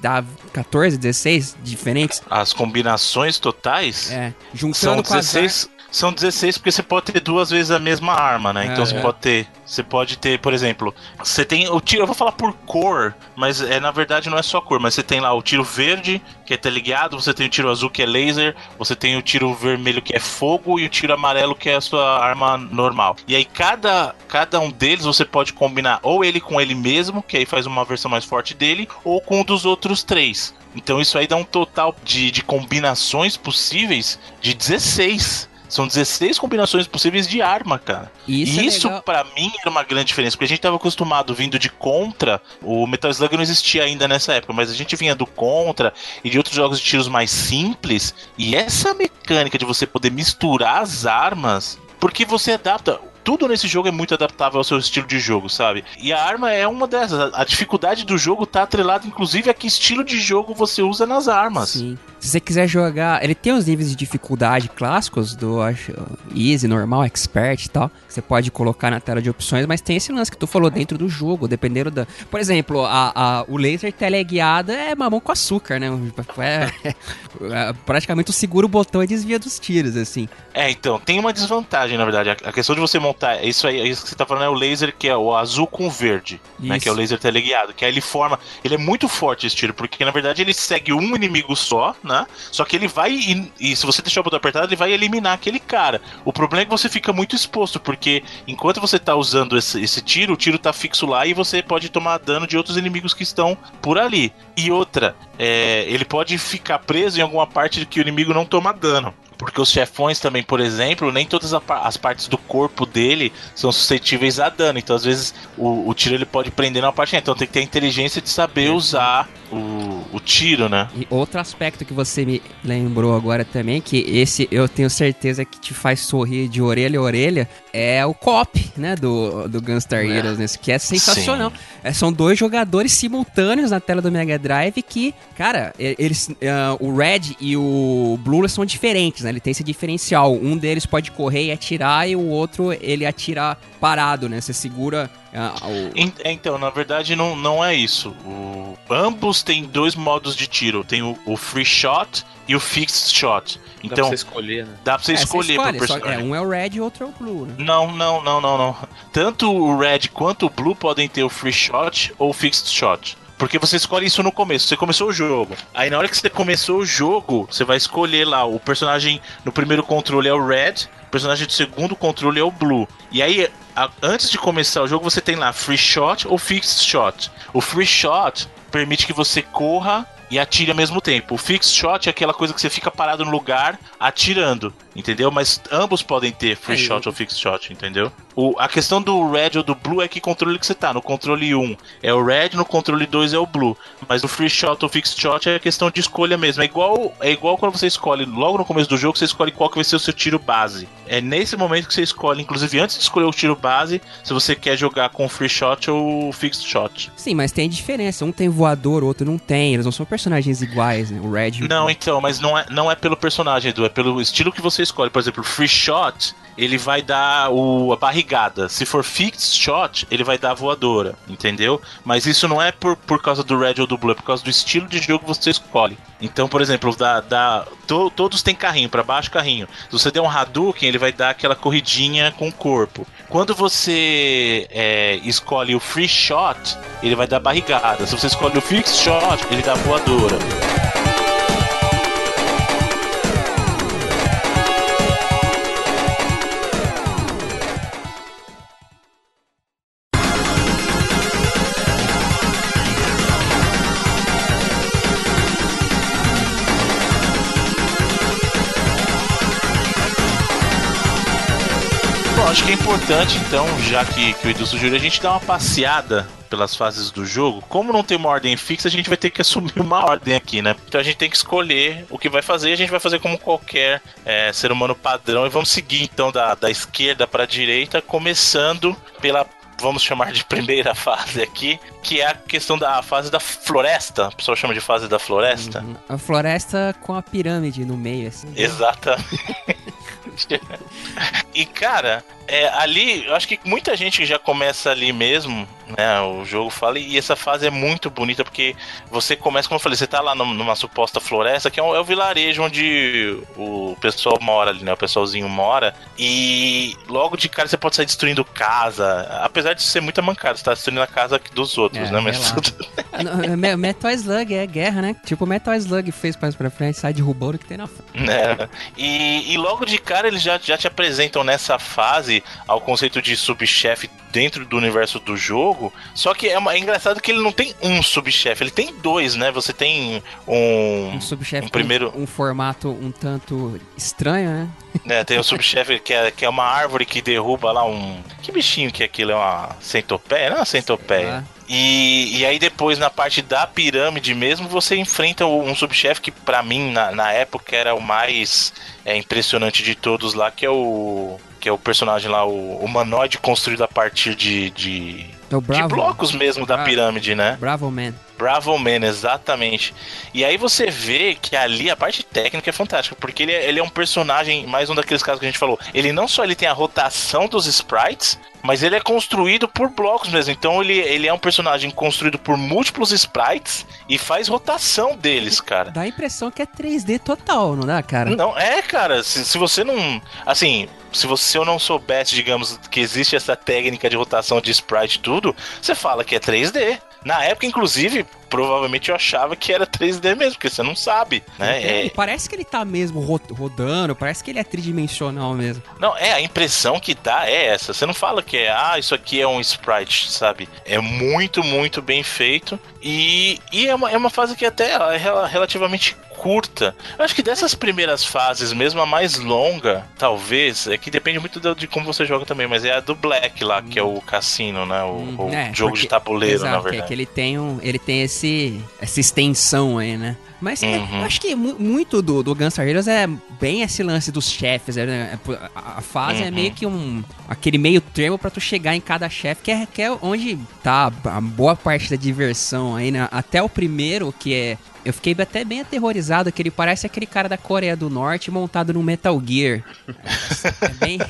dá 14, 16 diferentes. As combinações totais? É, juntando são 16, são 16 porque você pode ter duas vezes a mesma arma, né? Então é, você é. pode ter. Você pode ter, por exemplo, você tem o tiro, eu vou falar por cor, mas é na verdade não é só cor, mas você tem lá o tiro verde, que é teleguiado, você tem o tiro azul que é laser, você tem o tiro vermelho que é fogo e o tiro amarelo que é a sua arma normal. E aí cada cada um deles você pode combinar ou ele com ele mesmo, que aí faz uma versão mais forte dele, ou com um dos outros três. Então isso aí dá um total de, de combinações possíveis de 16. São 16 combinações possíveis de arma, cara. Isso, e isso é para mim era uma grande diferença, porque a gente tava acostumado vindo de Contra, o Metal Slug não existia ainda nessa época, mas a gente vinha do Contra e de outros jogos de tiros mais simples, e essa mecânica de você poder misturar as armas, porque você adapta tudo nesse jogo é muito adaptável ao seu estilo de jogo, sabe? E a arma é uma dessas. A dificuldade do jogo tá atrelada, inclusive, a que estilo de jogo você usa nas armas. Sim. Se você quiser jogar, ele tem os níveis de dificuldade clássicos do acho, Easy, Normal, Expert e tal. Você pode colocar na tela de opções, mas tem esse lance que tu falou dentro do jogo, dependendo da. Por exemplo, a, a o laser teleguiada é mamão com açúcar, né? É, é, praticamente o segura o botão e desvia dos tiros, assim. É, então, tem uma desvantagem, na verdade. A questão de você montar. Isso aí, isso que você tá falando é o laser que é o azul com verde, isso. né? Que é o laser teleguiado. Que aí ele forma. Ele é muito forte esse tiro, porque na verdade ele segue um inimigo só, né? Só que ele vai. E, e, se você deixar o botão apertado, ele vai eliminar aquele cara. O problema é que você fica muito exposto, porque enquanto você tá usando esse, esse tiro, o tiro tá fixo lá e você pode tomar dano de outros inimigos que estão por ali. E outra, é, ele pode ficar preso em alguma parte que o inimigo não toma dano. Porque os chefões também, por exemplo, nem todas as partes do corpo dele são suscetíveis a dano. Então, às vezes, o, o tiro ele pode prender na parte. Então, tem que ter a inteligência de saber usar o, o tiro, né? E outro aspecto que você me lembrou agora também, que esse eu tenho certeza que te faz sorrir de orelha a orelha, é o cop, né? Do, do Gunstar é. Heroes, nesse, que é sensacional. É, são dois jogadores simultâneos na tela do Mega Drive que, cara, eles, uh, o Red e o Blue são diferentes, né? Ele tem esse diferencial. Um deles pode correr e atirar, e o outro ele atira parado, né? Você segura. Uh, o... Então, na verdade, não, não é isso. O... Ambos têm dois modos de tiro: tem o, o free shot e o fixed shot. Então, dá pra você escolher, né? Dá pra você é, escolher você escolhe, só, é, um é o red e outro é o blue, né? Não, não, não, não, não. Tanto o red quanto o blue podem ter o free shot ou o fixed shot. Porque você escolhe isso no começo. Você começou o jogo. Aí na hora que você começou o jogo, você vai escolher lá. O personagem no primeiro controle é o Red. O personagem do segundo controle é o Blue. E aí, a, antes de começar o jogo, você tem lá Free Shot ou Fixed Shot. O Free Shot permite que você corra e atire ao mesmo tempo. O fixed shot é aquela coisa que você fica parado no lugar atirando, entendeu? Mas ambos podem ter free shot ou fixed shot, entendeu? O, a questão do red ou do blue é que controle que você tá. No controle 1 é o red, no controle 2 é o blue. Mas o free shot ou fixed shot é questão de escolha mesmo. É igual, é igual quando você escolhe, logo no começo do jogo, você escolhe qual que vai ser o seu tiro base. É nesse momento que você escolhe, inclusive antes de escolher o tiro base, se você quer jogar com free shot ou fixed shot. Sim, mas tem diferença. Um tem voador, o outro não tem. Eles não são personagens iguais, né? O Red e o Não, então, mas não é, não é pelo personagem, Edu, é pelo estilo que você escolhe. Por exemplo, Free Shot, ele vai dar o, a barrigada. Se for Fixed Shot, ele vai dar a voadora, entendeu? Mas isso não é por, por causa do Red ou do Blue, é por causa do estilo de jogo que você escolhe. Então, por exemplo, da, da, to, todos têm carrinho, para baixo carrinho. Se você der um Hadouken, ele vai dar aquela corridinha com o corpo. Quando você é, escolhe o Free Shot, ele vai dar barrigada. Se você escolhe o Fixed Shot, ele dá voadora. Que é importante, então, já que, que o Edu sugeriu, a gente dar uma passeada pelas fases do jogo. Como não tem uma ordem fixa, a gente vai ter que assumir uma ordem aqui, né? Então a gente tem que escolher o que vai fazer. A gente vai fazer como qualquer é, ser humano padrão e vamos seguir então da, da esquerda para a direita, começando pela vamos chamar de primeira fase aqui, que é a questão da fase da floresta. A pessoa chama de fase da floresta. Uhum. A floresta com a pirâmide no meio, assim. Exatamente. e cara, é, ali, eu acho que muita gente já começa ali mesmo, né? O jogo fala, e essa fase é muito bonita porque você começa, como eu falei, você tá lá numa suposta floresta, que é, um, é o vilarejo onde o pessoal mora ali, né? O pessoalzinho mora, e logo de cara você pode sair destruindo casa, apesar de ser muita mancada, você tá destruindo a casa dos outros, é, né? Mas é, Metal Slug é guerra, né? Tipo, Metal Slug fez mais pra frente, sai derrubando o que tem na frente. É. E, e logo de cara eles já, já te apresentam nessa fase ao conceito de subchefe dentro do universo do jogo. Só que é, uma, é engraçado que ele não tem um subchefe, ele tem dois, né? Você tem um. Um subchefe um primeiro um, um formato um tanto estranho, né? É, tem o subchefe que é, que é uma árvore que derruba lá um. Que bichinho que é aquilo? É uma centopeia? Não é uma centopeia. E, e aí depois na parte da pirâmide mesmo você enfrenta um subchefe que para mim na, na época era o mais é, impressionante de todos lá, que é o que é o personagem lá, o humanoide construído a partir de, de, é de blocos mesmo da pirâmide, né? Bravo Man. Bravo Man, exatamente. E aí você vê que ali a parte técnica é fantástica, porque ele é, ele é um personagem, mais um daqueles casos que a gente falou, ele não só ele tem a rotação dos sprites, mas ele é construído por blocos mesmo. Então ele, ele é um personagem construído por múltiplos sprites e faz rotação deles, cara. Dá a impressão que é 3D total, não dá, cara? Não, é, cara. Se, se você não. Assim, se você se eu não soubesse, digamos, que existe essa técnica de rotação de sprite tudo, você fala que é 3D. Na época, inclusive, provavelmente eu achava que era 3D mesmo, porque você não sabe, né? É. Parece que ele tá mesmo rodando, parece que ele é tridimensional mesmo. Não, é, a impressão que dá é essa. Você não fala que é, ah, isso aqui é um sprite, sabe? É muito, muito bem feito. E, e é, uma, é uma fase que até é relativamente curta. Eu acho que dessas primeiras fases, mesmo a mais longa, talvez, é que depende muito de, de como você joga também, mas é a do Black lá, que é o cassino, né? O, hum, o é, jogo porque, de tabuleiro, exato, na verdade. É que ele tem, um, ele tem esse, essa extensão aí, né? Mas é, uhum. eu acho que muito do, do Gunstar Heroes é bem esse lance dos chefes. Né? A, a fase uhum. é meio que um. aquele meio termo para tu chegar em cada chefe, que é, que é onde tá a boa parte da diversão aí, né? Até o primeiro, que é eu fiquei até bem aterrorizado que ele parece aquele cara da Coreia do Norte montado no Metal Gear. É bem,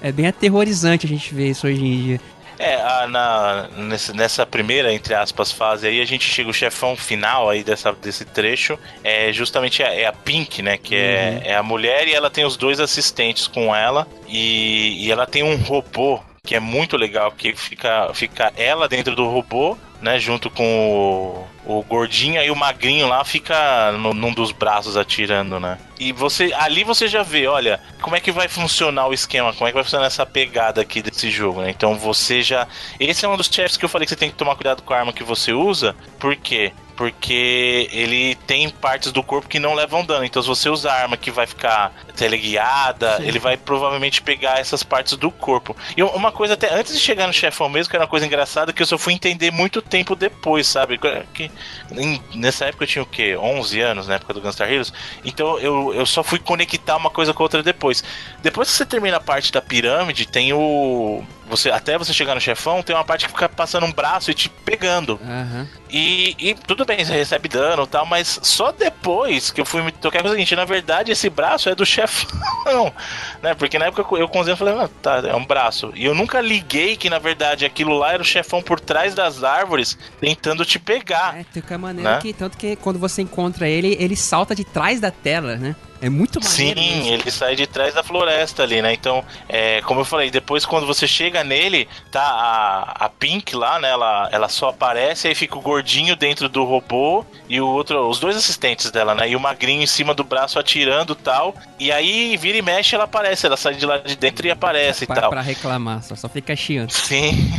é bem aterrorizante a gente ver isso hoje em dia. É, a, na, nessa, nessa primeira, entre aspas, fase aí, a gente chega o chefão final aí dessa, desse trecho, é justamente a, é a Pink, né? Que é, uhum. é, a mulher e ela tem os dois assistentes com ela e, e ela tem um robô que é muito legal, que fica, fica ela dentro do robô né? Junto com o, o gordinho e o magrinho lá fica no, num dos braços atirando, né? E você ali você já vê, olha, como é que vai funcionar o esquema, como é que vai funcionar essa pegada aqui desse jogo, né? Então você já. Esse é um dos chefes que eu falei que você tem que tomar cuidado com a arma que você usa, por quê? porque ele tem partes do corpo que não levam dano. Então, se você usar arma que vai ficar teleguiada, Sim. ele vai provavelmente pegar essas partes do corpo. E uma coisa, até antes de chegar no chefão mesmo, que era uma coisa engraçada, que eu só fui entender muito tempo depois, sabe? Que, em, nessa época eu tinha o quê? 11 anos, na época do Gunstar Heroes. Então, eu, eu só fui conectar uma coisa com a outra depois. Depois que você termina a parte da pirâmide, tem o você até você chegar no chefão, tem uma parte que fica passando um braço e te pegando. Uhum. E, e, tudo bem, você recebe dano e tal, mas só depois que eu fui me tocar com o seguinte, na verdade esse braço é do chefão, né? Porque na época eu com o Zé falei, ah, tá, é um braço. E eu nunca liguei que na verdade aquilo lá era o chefão por trás das árvores tentando te pegar. É, tem que maneira né? que tanto que quando você encontra ele, ele salta de trás da tela, né? É muito maneiro. Sim, isso. ele sai de trás da floresta ali, né? Então, é, como eu falei, depois quando você chega nele, tá a, a Pink lá, né? Ela, ela só aparece, aí fica o gordinho dentro do robô e o outro, os dois assistentes dela, né? E o magrinho em cima do braço atirando tal. E aí, vira e mexe, ela aparece, ela sai de lá de dentro e aparece pra, e tal. Pra reclamar, só, só fica chiando. Sim.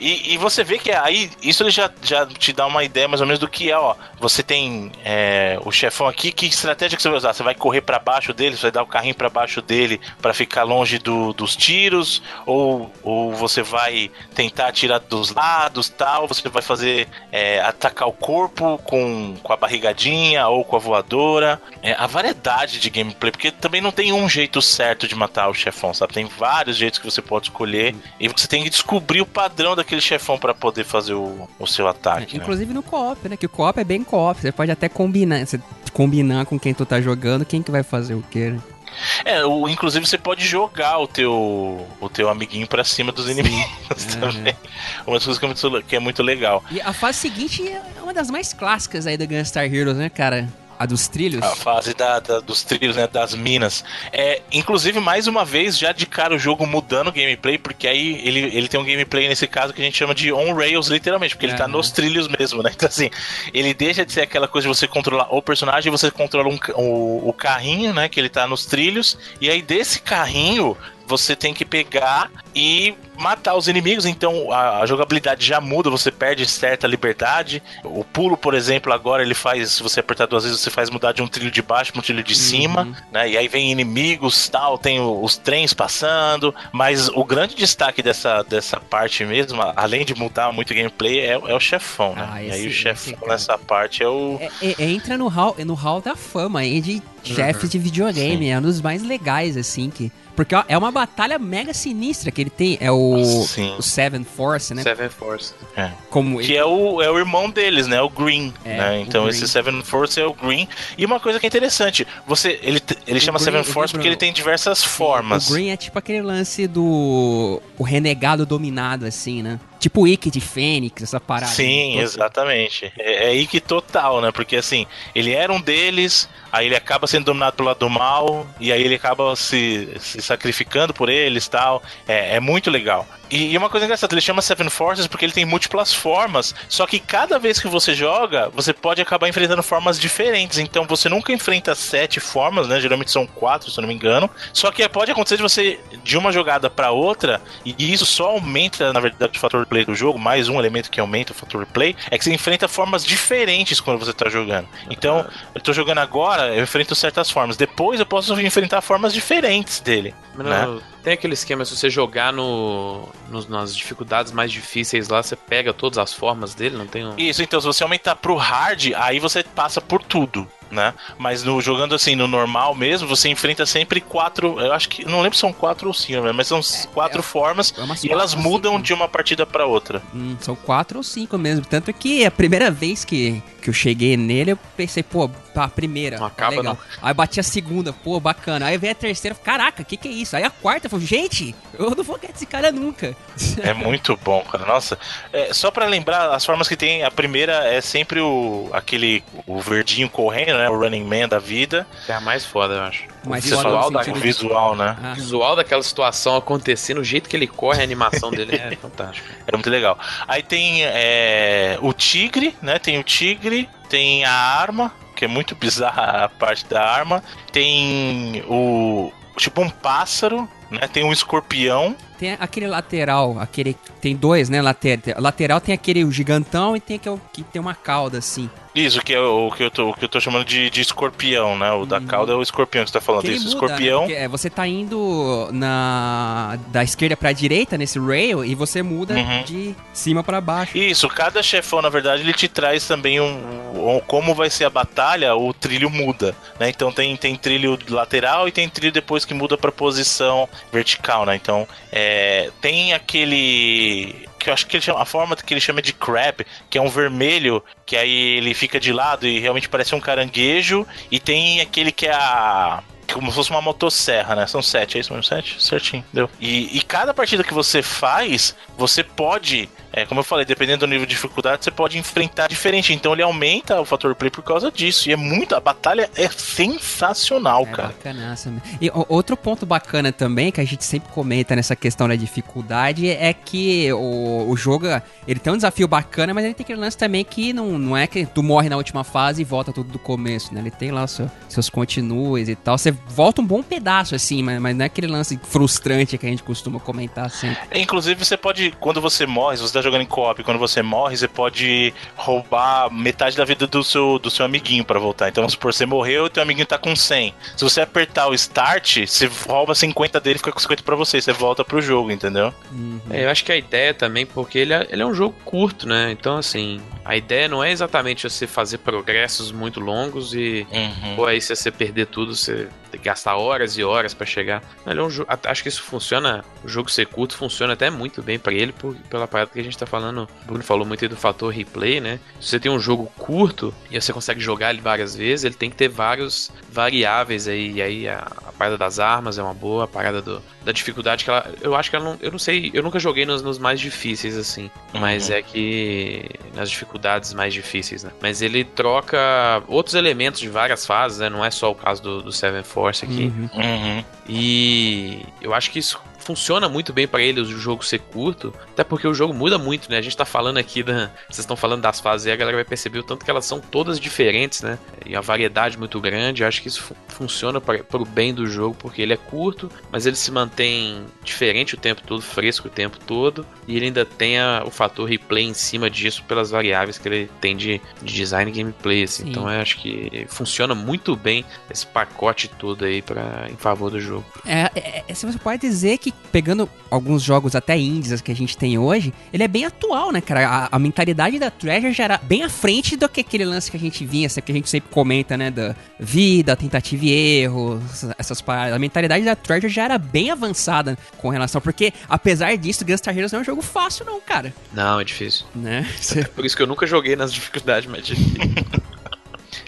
E, e, você vê que aí, isso ele já, já te dá uma ideia mais ou menos do que é, ó. Você tem é, o chefão aqui, que estratégia que você vai usar? Você vai correr para baixo dele, você vai dar o carrinho para baixo dele para ficar longe do, dos tiros, ou, ou você vai tentar atirar dos lados tal, você vai fazer é, atacar o corpo com, com a barrigadinha ou com a voadora. É, a variedade de gameplay, porque também não tem um jeito certo de matar o chefão, sabe? Tem vários jeitos que você pode escolher e você tem que descobrir o padrão daquele chefão para poder fazer o, o seu ataque. É, né? Inclusive no co-op, né? Que o co-op é bem co-op. Você pode até combinar, você combinar com quem tu tá jogando, quem que vai fazer o quê, né? É, o, inclusive você pode jogar o teu, o teu amiguinho pra cima dos inimigos é. também. Uma coisa que é, muito, que é muito legal. E a fase seguinte é uma das mais clássicas aí da Gunstar Heroes, né, cara? A dos trilhos? A fase da, da, dos trilhos, né? Das minas. É, inclusive, mais uma vez, já de cara o jogo mudando o gameplay, porque aí ele, ele tem um gameplay nesse caso que a gente chama de on-rails, literalmente, porque é, ele tá nos trilhos mesmo, né? Então, assim, ele deixa de ser aquela coisa de você controlar o personagem, você controla um, o, o carrinho, né? Que ele tá nos trilhos, e aí desse carrinho você tem que pegar e matar os inimigos, então a, a, jogabilidade já muda, você perde certa liberdade. O pulo, por exemplo, agora ele faz, se você apertar duas vezes, você faz mudar de um trilho de baixo para um trilho de uhum. cima, né? E aí vem inimigos, tal, tem o, os trens passando, mas o grande destaque dessa, dessa parte mesmo, além de mudar muito o gameplay, é, é o chefão, né? Ah, esse, e aí o chefão esse, nessa parte é o é, é, entra no hall, no hall da fama aí de chefes uhum. de videogame, Sim. é um dos mais legais assim que porque ó, é uma batalha mega sinistra que ele tem. É o, o Seven Force, né? Seven Force. É. Como que ele... é, o, é o irmão deles, né? O Green. É, né? Então Green. esse Seven Force é o Green. E uma coisa que é interessante, você ele, ele chama Green, Seven Force porque ele tem diversas formas. O Green é tipo aquele lance do o renegado dominado, assim, né? Tipo Ikki de Fênix, essa parada. Sim, exatamente. É, é Ikki total, né? Porque assim, ele era um deles, aí ele acaba sendo dominado pelo lado do mal, e aí ele acaba se, se sacrificando por eles tal. É, é muito legal. E, e uma coisa engraçada, ele chama Seven Forces porque ele tem múltiplas formas, só que cada vez que você joga, você pode acabar enfrentando formas diferentes. Então você nunca enfrenta sete formas, né? Geralmente são quatro, se eu não me engano. Só que pode acontecer de você, de uma jogada para outra, e isso só aumenta, na verdade, o fator play do jogo, mais um elemento que aumenta o fator play, é que você enfrenta formas diferentes quando você tá jogando. Então, eu tô jogando agora, eu enfrento certas formas. Depois eu posso enfrentar formas diferentes dele. né? Tem aquele esquema, se você jogar no, no, nas dificuldades mais difíceis lá, você pega todas as formas dele, não tem um... Isso, então se você aumentar pro hard, aí você passa por tudo né? Mas no, jogando assim no normal mesmo, você enfrenta sempre quatro. Eu acho que. Não lembro se são quatro ou cinco, mas são é, quatro é, formas é e elas mudam cinco. de uma partida para outra. Hum, são quatro ou cinco mesmo. Tanto que a primeira vez que, que eu cheguei nele, eu pensei, pô, a primeira. Não acaba, legal. Não. Aí bati a segunda, pô, bacana. Aí veio a terceira, caraca, que que é isso? Aí a quarta, eu falei, gente, eu não vou ganhar desse cara nunca. É muito bom, cara. Nossa, é, só para lembrar, as formas que tem, a primeira é sempre o aquele o verdinho correndo, né? O Running Man da vida. É a mais foda, eu acho. O mais visual, da, o visual, né? Ah. O visual daquela situação acontecendo, o jeito que ele corre, a animação dele é fantástico. É muito legal. Aí tem é, o tigre, né? Tem o tigre, tem a arma, que é muito bizarra a parte da arma. Tem o. Tipo um pássaro, né? Tem um escorpião. Tem aquele lateral, aquele. Tem dois, né? Later, lateral tem aquele gigantão e tem aquele que tem uma cauda assim. Isso, que é o que eu tô, que eu tô chamando de, de escorpião, né? O da uhum. cauda é o escorpião que você tá falando. Isso, muda, escorpião. Né? você tá indo na da esquerda pra direita nesse rail e você muda uhum. de cima para baixo. Isso, cada chefão, na verdade, ele te traz também um, um, como vai ser a batalha, o trilho muda, né? Então tem, tem trilho lateral e tem trilho depois que muda pra posição vertical, né? Então é, tem aquele que eu acho que ele chama, a forma que ele chama de crab, que é um vermelho, que aí ele fica de lado e realmente parece um caranguejo, e tem aquele que é a como se fosse uma motosserra, né? São sete, é isso mesmo? Sete? Certinho, deu. E, e cada partida que você faz, você pode é, como eu falei, dependendo do nível de dificuldade, você pode enfrentar diferente. Então ele aumenta o fator play por causa disso. E é muito. A batalha é sensacional, é cara. Bacanaça. E outro ponto bacana também, que a gente sempre comenta nessa questão da dificuldade, é que o, o jogo ele tem um desafio bacana, mas ele tem aquele lance também que não, não é que tu morre na última fase e volta tudo do começo, né? Ele tem lá seu, seus continues e tal. Você volta um bom pedaço, assim, mas, mas não é aquele lance frustrante que a gente costuma comentar sempre. É, inclusive, você pode, quando você morre, você tá jogando em co-op, quando você morre, você pode roubar metade da vida do seu, do seu amiguinho para voltar. Então, vamos supor, você morreu e teu amiguinho tá com 100. Se você apertar o start, você rouba 50 dele e fica com 50 pra você. Você volta pro jogo, entendeu? Uhum. É, eu acho que a ideia também, porque ele é, ele é um jogo curto, né? Então, assim, a ideia não é exatamente você fazer progressos muito longos e uhum. ou aí se você perder tudo, você gastar horas e horas para chegar. Ele é um jogo, acho que isso funciona, o jogo ser curto funciona até muito bem para ele por, pela parada que a gente tá falando. O Bruno falou muito aí do fator replay, né? Se você tem um jogo curto e você consegue jogar ele várias vezes, ele tem que ter vários variáveis aí. E aí a, a parada das armas é uma boa, a parada do, da dificuldade que ela. Eu acho que ela não. Eu não sei, eu nunca joguei nos, nos mais difíceis assim. Uhum. Mas é que. Nas dificuldades mais difíceis, né? Mas ele troca outros elementos de várias fases, né? Não é só o caso do, do Seven Force aqui. Uhum. Uhum. E eu acho que isso funciona muito bem para ele o jogo ser curto, até porque o jogo muda muito, né? A gente tá falando aqui da. Vocês estão falando das fases e a galera vai perceber o tanto que elas são todas diferentes, né? E a variedade muito grande. Eu acho que isso fu funciona para o bem do jogo, porque ele é curto, mas ele se mantém diferente o tempo todo, fresco o tempo todo, e ele ainda tem a, o fator replay em cima disso pelas variáveis que ele tem de, de design e gameplay. Assim. Então eu acho que funciona muito bem esse pacote todo aí para em favor do jogo. É, é, é você pode dizer que pegando alguns jogos até indies que a gente tem hoje, ele é bem atual, né, cara? A, a, mentalidade da Treasure já era bem à frente do que aquele lance que a gente vinha, que a gente sempre comenta, né, da vida, tentativa e erro, essas paradas. A mentalidade da Treasure já era bem avançada com relação, porque apesar disso, Gunstar Heroes não é um jogo fácil não, cara. Não, é difícil. Né? É por isso que eu nunca joguei nas dificuldades mais difíceis.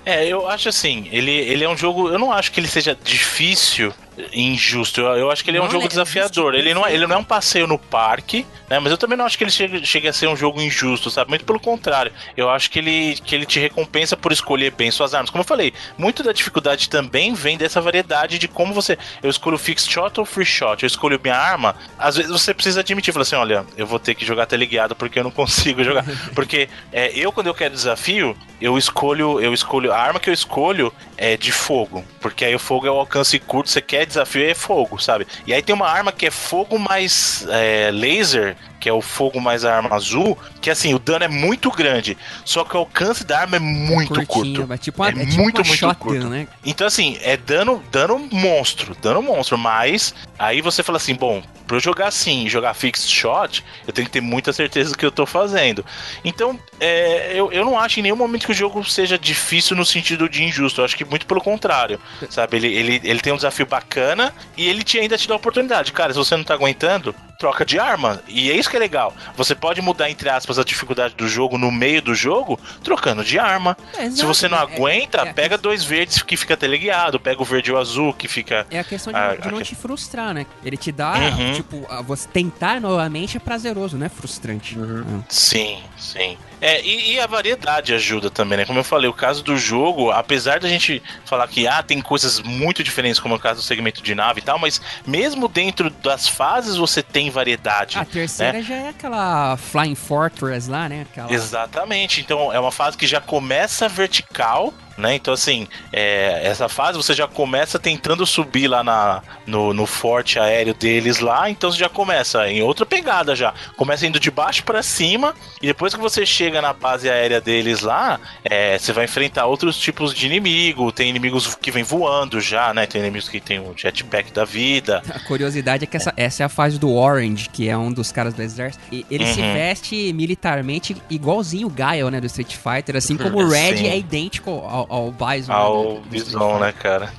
É, eu acho assim, ele, ele é um jogo. Eu não acho que ele seja difícil injusto. Eu, eu acho que ele é um jogo é desafiador. Ele não, é, ele não é um passeio no parque, né? Mas eu também não acho que ele chegue, chegue a ser um jogo injusto, sabe? Muito pelo contrário. Eu acho que ele, que ele te recompensa por escolher bem suas armas. Como eu falei, muito da dificuldade também vem dessa variedade de como você. Eu escolho fixed shot ou free shot. Eu escolho minha arma. Às vezes você precisa admitir, falar assim: olha, eu vou ter que jogar teleguiado porque eu não consigo jogar. Porque é, eu, quando eu quero desafio, eu escolho, eu escolho. A arma que eu escolho é de fogo. Porque aí o fogo é o alcance curto, você quer desafio é fogo, sabe? E aí tem uma arma que é fogo mais é, laser, que é o fogo mais a arma azul, que assim, o dano é muito grande, só que o alcance da arma é muito Curtinho, curto. Tipo uma, é, é tipo muito, muito shotgun, curto. Né? Então assim, é dano, dano monstro, dano monstro, mas aí você fala assim, bom, pra eu jogar assim, jogar fixed shot, eu tenho que ter muita certeza do que eu tô fazendo. Então, é, eu, eu não acho em nenhum momento que o jogo seja difícil no sentido de injusto, eu acho que muito pelo contrário, sabe? Ele, ele, ele tem um desafio bacana e ele te, ainda te dá oportunidade. Cara, se você não tá aguentando, troca de arma. E é isso que é legal. Você pode mudar, entre aspas, a dificuldade do jogo no meio do jogo, trocando de arma. É, Se você não é, aguenta, é, pega dois verdes que fica teleguiado, pega o verde e o azul que fica. É a questão de, a, de não a... te frustrar, né? Ele te dá, uhum. tipo, você tentar novamente é prazeroso, não é frustrante. Uhum. Sim, sim. É, e, e, a variedade ajuda também, né? Como eu falei, o caso do jogo, apesar da gente falar que ah, tem coisas muito diferentes, como é o caso do segmento de nave e tal, mas mesmo dentro das fases você tem variedade. A terceira né? já é aquela Flying Fortress lá, né? Aquela... Exatamente. Então é uma fase que já começa vertical né? Então, assim, é, essa fase você já começa tentando subir lá na, no, no forte aéreo deles lá, então você já começa em outra pegada já. Começa indo de baixo para cima, e depois que você chega na base aérea deles lá, é, você vai enfrentar outros tipos de inimigo. Tem inimigos que vêm voando já, né? Tem inimigos que tem o jetpack da vida. A curiosidade é que essa, essa é a fase do Orange, que é um dos caras do exército. E ele uhum. se veste militarmente igualzinho o Gaio, né? Do Street Fighter, assim como o Red Sim. é idêntico ao ao, ao Bison. Ao né, Bison, né, cara?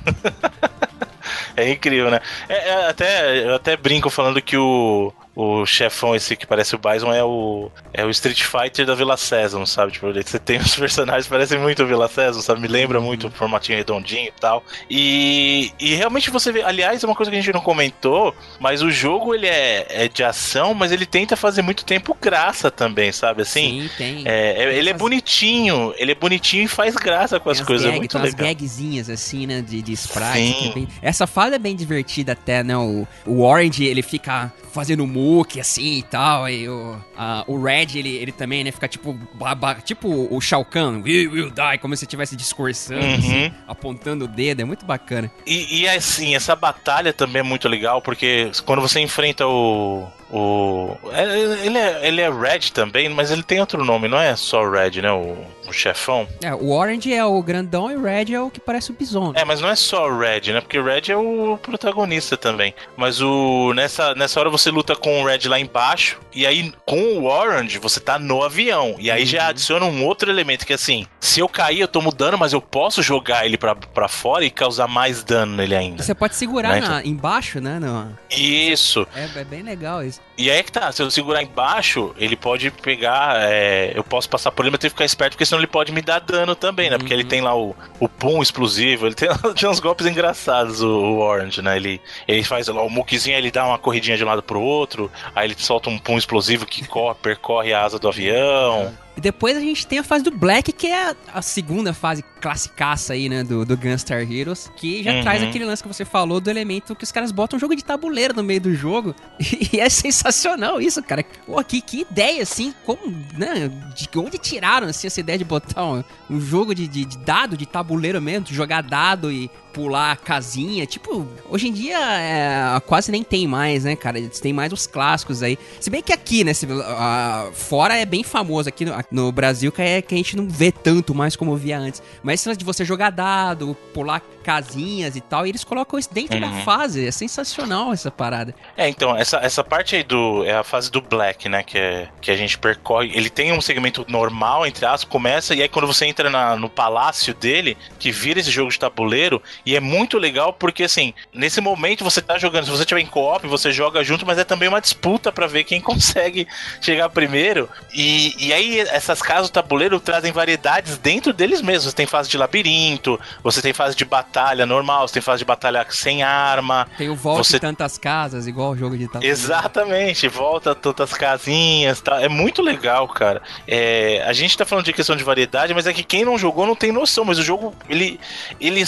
é incrível, né? É, é, até, eu até brinco falando que o, o chefão esse que parece o Bison é o, é o Street Fighter da Vila Sésamo, sabe? Tipo, você tem os personagens que parecem muito o Vila Sésamo, sabe? Me lembra muito o formatinho redondinho e tal. E, e realmente você vê, aliás, é uma coisa que a gente não comentou, mas o jogo ele é, é de ação, mas ele tenta fazer muito tempo graça também, sabe? Assim, Sim, tem. É, é ele é bonitinho, ele é bonitinho e faz graça com as, as coisas, é gag, é muito legal. As gagzinhas assim, né, de, de sprite. Essa fase é bem divertida até, né? O, o Orange, ele fica fazendo muque assim e tal. E o, a, o Red, ele, ele também, né, fica tipo, baba, tipo o Shao Kahn, we will die, como se estivesse discursando, uhum. assim, apontando o dedo. É muito bacana. E, e assim, essa batalha também é muito legal, porque quando você enfrenta o o, é, ele, é, ele é Red também, mas ele tem outro nome, não é só Red, né? O, o chefão. É, o Orange é o grandão e o Red é o que parece o bison. É, mas não é só o Red, né? Porque o Red é o protagonista também. Mas o nessa, nessa hora você luta com o Red lá embaixo, e aí com o Orange você tá no avião. E aí uhum. já adiciona um outro elemento que assim, se eu cair eu tomo dano, mas eu posso jogar ele pra, pra fora e causar mais dano nele ainda. Você pode segurar né? na, embaixo, né? No... Isso. É, é bem legal isso. E aí é que tá, se eu segurar embaixo, ele pode pegar. É, eu posso passar por ele, mas tenho que ficar esperto, porque senão ele pode me dar dano também, né? Porque ele uhum. tem lá o, o pum explosivo, ele tem, tem uns golpes engraçados, o, o, Orange, né? Ele, ele faz lá o muquezinho, ele dá uma corridinha de um lado pro outro, aí ele solta um pum explosivo que corre, percorre a asa do avião. E depois a gente tem a fase do Black, que é a segunda fase classicaça aí, né, do, do Gunstar Heroes, que já uhum. traz aquele lance que você falou do elemento que os caras botam um jogo de tabuleiro no meio do jogo. E é sensacional isso, cara. Pô, que, que ideia, assim, como, né, de onde tiraram, assim, essa ideia de botar um, um jogo de, de, de, dado, de tabuleiro mesmo, de jogar dado e pular casinha. Tipo, hoje em dia é, quase nem tem mais, né, cara? Tem mais os clássicos aí. Se bem que aqui, né, se, uh, fora é bem famoso aqui no, no Brasil, que é que a gente não vê tanto mais como via antes. Mas esse de você jogar dado, pular casinhas e tal, e eles colocam isso dentro uhum. da fase. É sensacional essa parada. É, então, essa, essa parte aí do. É a fase do Black, né? Que, é, que a gente percorre. Ele tem um segmento normal, entre aspas, começa, e aí quando você entra na, no palácio dele, que vira esse jogo de tabuleiro, e é muito legal porque, assim, nesse momento você tá jogando, se você tiver em co-op, você joga junto, mas é também uma disputa para ver quem consegue chegar primeiro. E, e aí, essas casas do tabuleiro trazem variedades dentro deles mesmos. Você tem fase de labirinto, você tem fase de batalha normal, você tem fase de batalha sem arma. Tem o volta você... tantas casas, igual o jogo de tabuleiro. Exatamente, volta tantas casinhas, tá? É muito legal, cara. É, a gente tá falando de questão de variedade, mas é que quem não jogou não tem noção, mas o jogo, ele, ele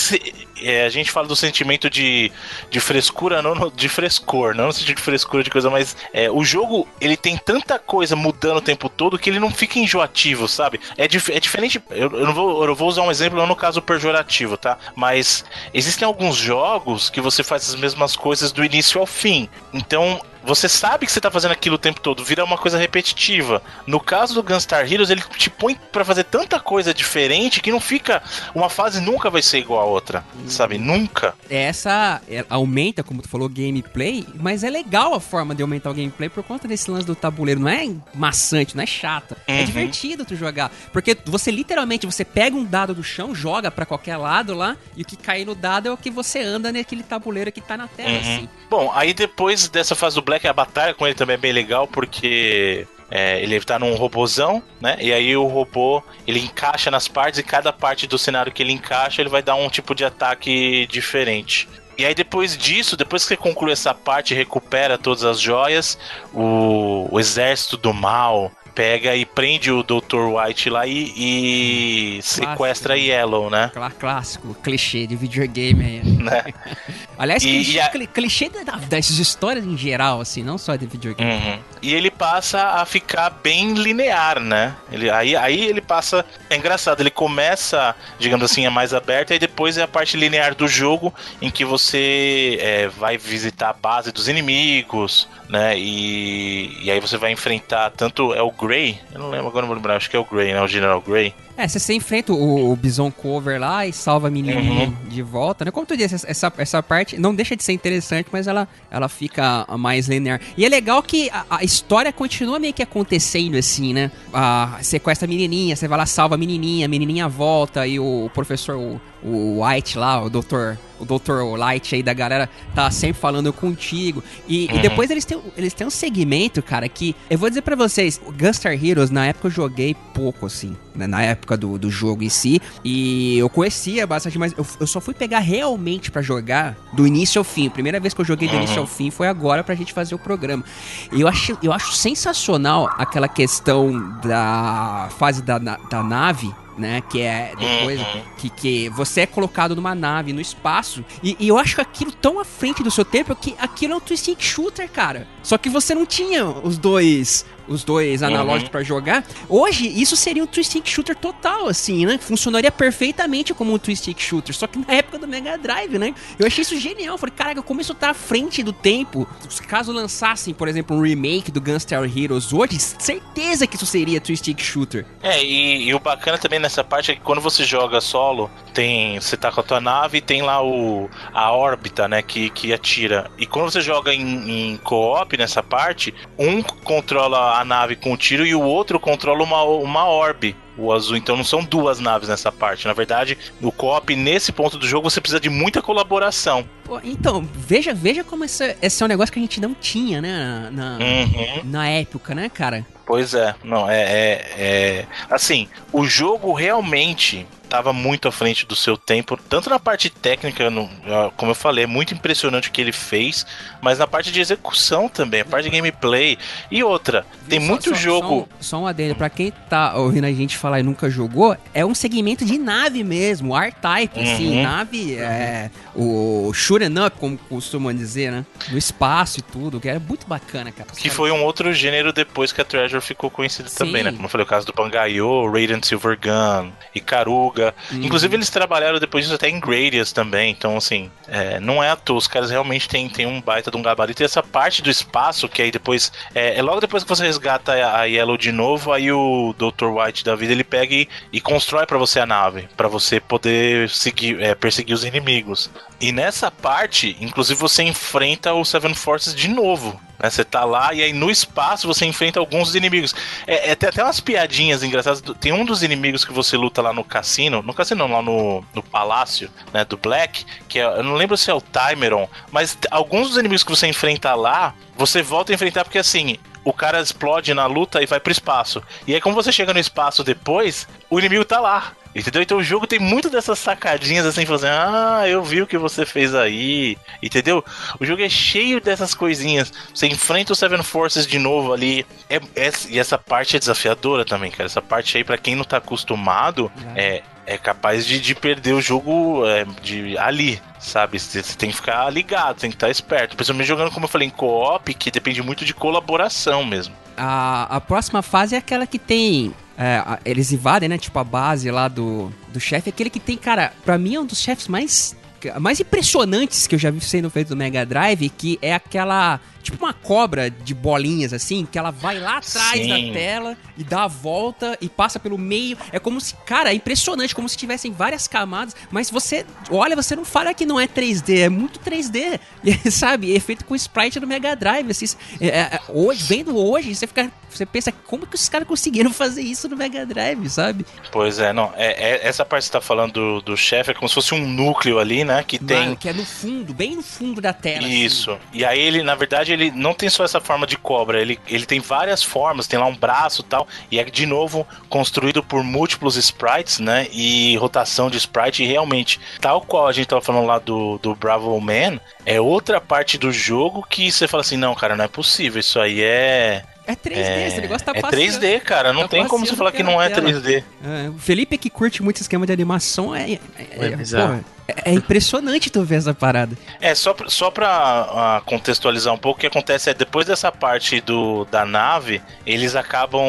é, a gente fala do sentimento de, de frescura, não no, de frescor, não no sentido de frescura de coisa, mas é, o jogo ele tem tanta coisa mudando o tempo todo que ele não fica enjoativo, sabe? É, dif é diferente. Eu, eu, não vou, eu vou usar um exemplo, não no caso pejorativo, tá? Mas existem alguns jogos que você faz as mesmas coisas do início ao fim. Então você sabe que você tá fazendo aquilo o tempo todo, vira uma coisa repetitiva. No caso do Gunstar Heroes, ele te põe para fazer tanta coisa diferente que não fica. Uma fase nunca vai ser igual a outra, hum. sabe? Nunca. Essa é, aumenta, como tu falou, gameplay, mas é legal a forma de aumentar o gameplay por conta desse lance do tabuleiro. Não é maçante, não é chata. É uhum. É divertido tu jogar. Porque você literalmente você pega um dado do chão, joga para qualquer lado lá, e o que cai no dado é o que você anda naquele tabuleiro que tá na tela, uhum. assim. Bom, aí depois dessa fase do Black Black, a batalha com ele também é bem legal, porque é, ele tá num robozão, né? E aí o robô ele encaixa nas partes e cada parte do cenário que ele encaixa, ele vai dar um tipo de ataque diferente. E aí depois disso, depois que conclui essa parte recupera todas as joias, o, o exército do mal pega e prende o Dr. White lá e, e sequestra a Yellow, né? Clássico, clichê de videogame aí. Né? Aliás, e, clichê, e a... clichê dessas histórias em geral, assim, não só de videogame. Uhum. E ele passa a ficar bem linear, né? Ele, aí, aí ele passa. É engraçado, ele começa, digamos assim, é mais aberto, e depois é a parte linear do jogo em que você é, vai visitar a base dos inimigos, né? E, e aí você vai enfrentar tanto é o Grey, eu não lembro agora, não vou lembrar, acho que é o Grey, né? O General Grey. É, você, enfrenta o, o Bison Cover lá e salva a menininha uhum. de volta, né? Como tu disse, essa, essa parte não deixa de ser interessante, mas ela, ela fica mais linear. E é legal que a, a história continua meio que acontecendo assim, né? A, sequestra a menininha, você vai lá, salva a menininha, a menininha volta e o, o professor, o, o White lá, o doutor o Dr. Light aí da galera tá sempre falando contigo. E, uhum. e, depois eles têm, eles têm um segmento, cara, que eu vou dizer para vocês, Gunstar Heroes, na época eu joguei pouco, assim, né, na época do, do jogo em si. E eu conhecia bastante, mas eu, eu só fui pegar realmente para jogar do início ao fim. A primeira vez que eu joguei do uhum. início ao fim foi agora pra gente fazer o programa. E eu acho, eu acho sensacional aquela questão da fase da, da nave né? Que é depois uhum. que, que você é colocado numa nave no espaço. E, e, eu acho aquilo tão à frente do seu tempo que aquilo é um twist shooter, cara. Só que você não tinha os dois os dois analógicos uhum. para jogar. Hoje, isso seria um twist stick shooter total, assim, né? Funcionaria perfeitamente como um twist stick shooter, só que na época do Mega Drive, né? Eu achei isso genial. Falei, caraca, como isso tá à frente do tempo. Caso lançassem, por exemplo, um remake do Gunstar Heroes hoje, certeza que isso seria twist stick shooter. É, e, e, o bacana também nessa parte é que quando você joga solo, tem você tá com a tua nave e tem lá o a órbita, né, que, que atira. E quando você joga em, em co-op nessa parte, um controla a nave com o tiro e o outro controla uma, uma orbe o azul. Então não são duas naves nessa parte. Na verdade, no co-op, nesse ponto do jogo, você precisa de muita colaboração. Pô, então, veja, veja como esse, esse é um negócio que a gente não tinha, né? Na, uhum. na época, né, cara? Pois é, não, é, é, é. Assim, o jogo realmente estava muito à frente do seu tempo, tanto na parte técnica, no, como eu falei, é muito impressionante o que ele fez, mas na parte de execução também, a parte de gameplay. E outra, tem só, muito só, jogo. Só, só um adendo, pra quem tá ouvindo a gente falar e nunca jogou, é um segmento de nave mesmo, R-Type, assim, uhum. assim, nave, é, o shooting up, como costumam dizer, né? No espaço e tudo, que é muito bacana, cara. Que foi um outro gênero depois que a Treasure ficou conhecida Sim. também, né? Como eu falei, o caso do Bangayo, Radiant Silver Gun, Ikaruga. Uhum. Inclusive, eles trabalharam depois disso até em Gradius também. Então, assim, é, não é à toa. Os caras realmente têm, têm um baita de um gabarito. E essa parte do espaço, que aí depois. É, é logo depois que você resgata a Yellow de novo, aí o Dr. White da vida ele pega e, e constrói para você a nave. para você poder seguir, é, perseguir os inimigos. E nessa parte, inclusive, você enfrenta o Seven Forces de novo. Né? Você tá lá e aí no espaço você enfrenta alguns inimigos. É, é, tem até umas piadinhas engraçadas. Tem um dos inimigos que você luta lá no cassino, no cassino lá no, no palácio, né, do Black, que é, eu não lembro se é o Timeron, mas alguns dos inimigos que você enfrenta lá, você volta a enfrentar porque assim, o cara explode na luta e vai pro espaço. E aí, como você chega no espaço depois, o inimigo tá lá. Entendeu? Então o jogo tem muito dessas sacadinhas assim, fazendo, ah, eu vi o que você fez aí. Entendeu? O jogo é cheio dessas coisinhas. Você enfrenta o Seven Forces de novo ali. É, é e essa parte é desafiadora também, cara. Essa parte aí, para quem não tá acostumado, é, é capaz de, de perder o jogo é, de ali, sabe? Você tem que ficar ligado, tem que estar esperto. Principalmente jogando, como eu falei, em co-op, que depende muito de colaboração mesmo. A, a próxima fase é aquela que tem é, eles invadem, né? Tipo, a base lá do, do chefe. Aquele que tem, cara, pra mim é um dos chefes mais, mais impressionantes que eu já vi sendo feito no Mega Drive, que é aquela tipo uma cobra de bolinhas, assim, que ela vai lá atrás Sim. da tela e dá a volta e passa pelo meio. É como se, cara, é impressionante, como se tivessem várias camadas, mas você olha, você não fala que não é 3D, é muito 3D, sabe? É feito com sprite do Mega Drive, assim, é, é, hoje, vendo hoje, você fica, você pensa, como que os caras conseguiram fazer isso no Mega Drive, sabe? Pois é, não, é, é essa parte que você tá falando do, do chefe é como se fosse um núcleo ali, né, que Mano, tem... Que é no fundo, bem no fundo da tela. Assim. Isso, assim. e aí ele, na verdade, ele não tem só essa forma de cobra, ele, ele tem várias formas, tem lá um braço e tal, e é de novo construído por múltiplos sprites, né? E rotação de sprite, e realmente, tal qual a gente tava falando lá do, do Bravo Man, é outra parte do jogo que você fala assim: não, cara, não é possível, isso aí é. É 3D, é... esse negócio tá É 3D, cara. Não tá tem como você falar que não é 3D. É, o Felipe que curte muito esquema de animação é. É, é, é porra, é, é impressionante tu ver essa parada. É, só, só pra uh, contextualizar um pouco, o que acontece é depois dessa parte do, da nave, eles acabam,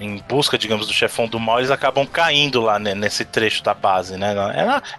em busca, digamos, do chefão do mal, eles acabam caindo lá né, nesse trecho da base, né?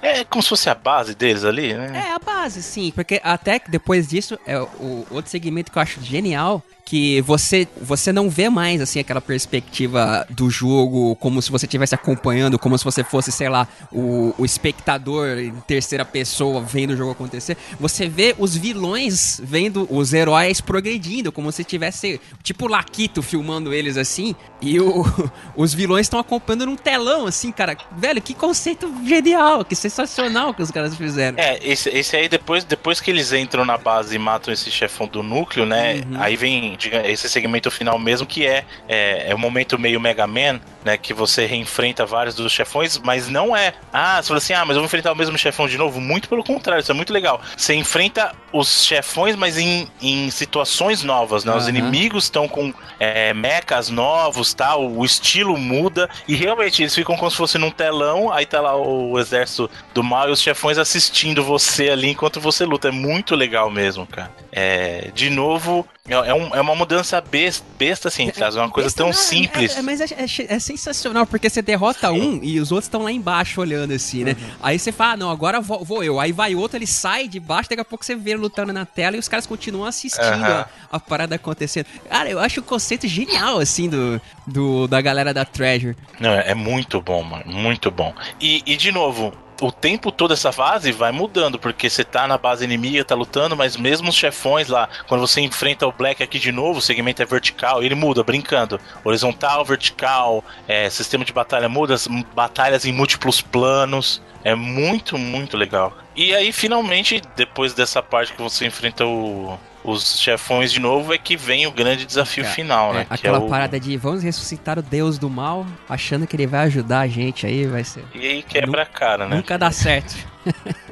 É, é como se fosse a base deles ali, né? É, a base, sim. Porque até que depois disso, é o outro segmento que eu acho genial que você você não vê mais assim aquela perspectiva do jogo como se você estivesse acompanhando, como se você fosse, sei lá, o, o espectador em terceira pessoa vendo o jogo acontecer. Você vê os vilões vendo os heróis progredindo, como se tivesse tipo Laquito filmando eles assim, e o, os vilões estão acompanhando num telão assim, cara. Velho, que conceito genial, que sensacional que os caras fizeram. É, esse, esse aí depois depois que eles entram na base e matam esse chefão do núcleo, né? Uhum. Aí vem esse segmento final mesmo, que é, é, é um momento meio Mega Man, né? Que você reenfrenta vários dos chefões, mas não é. Ah, você fala assim, ah, mas eu vou enfrentar o mesmo chefão de novo. Muito pelo contrário, isso é muito legal. Você enfrenta os chefões, mas em, em situações novas, né? Uhum. Os inimigos estão com é, mechas novos, tal, o estilo muda, e realmente eles ficam como se fosse num telão, aí tá lá o exército do mal e os chefões assistindo você ali enquanto você luta. É muito legal mesmo, cara. É, de novo, é, é, um, é uma mudança besta, besta assim, traz uma coisa tão não, simples. É, é, mas é, é, sensacional, porque você derrota um e os outros estão lá embaixo olhando assim, né? Uhum. Aí você fala, ah, não, agora vou, vou, eu. Aí vai outro, ele sai de baixo, daqui a pouco você vê ele lutando na tela e os caras continuam assistindo uhum. a, a, parada acontecendo. Cara, eu acho o conceito genial, assim, do, do da galera da Treasure. Não, é muito bom, mano, muito bom. E, e de novo, o tempo todo essa fase vai mudando, porque você tá na base inimiga, tá lutando, mas mesmo os chefões lá, quando você enfrenta o Black aqui de novo, o segmento é vertical, ele muda, brincando. Horizontal, vertical, é, sistema de batalha muda, batalhas em múltiplos planos. É muito, muito legal. E aí, finalmente, depois dessa parte que você enfrenta o, os chefões de novo, é que vem o grande desafio é, final, né? É, aquela é o... parada de vamos ressuscitar o deus do mal, achando que ele vai ajudar a gente aí, vai ser. E aí quebra a cara, né? Nunca dá certo.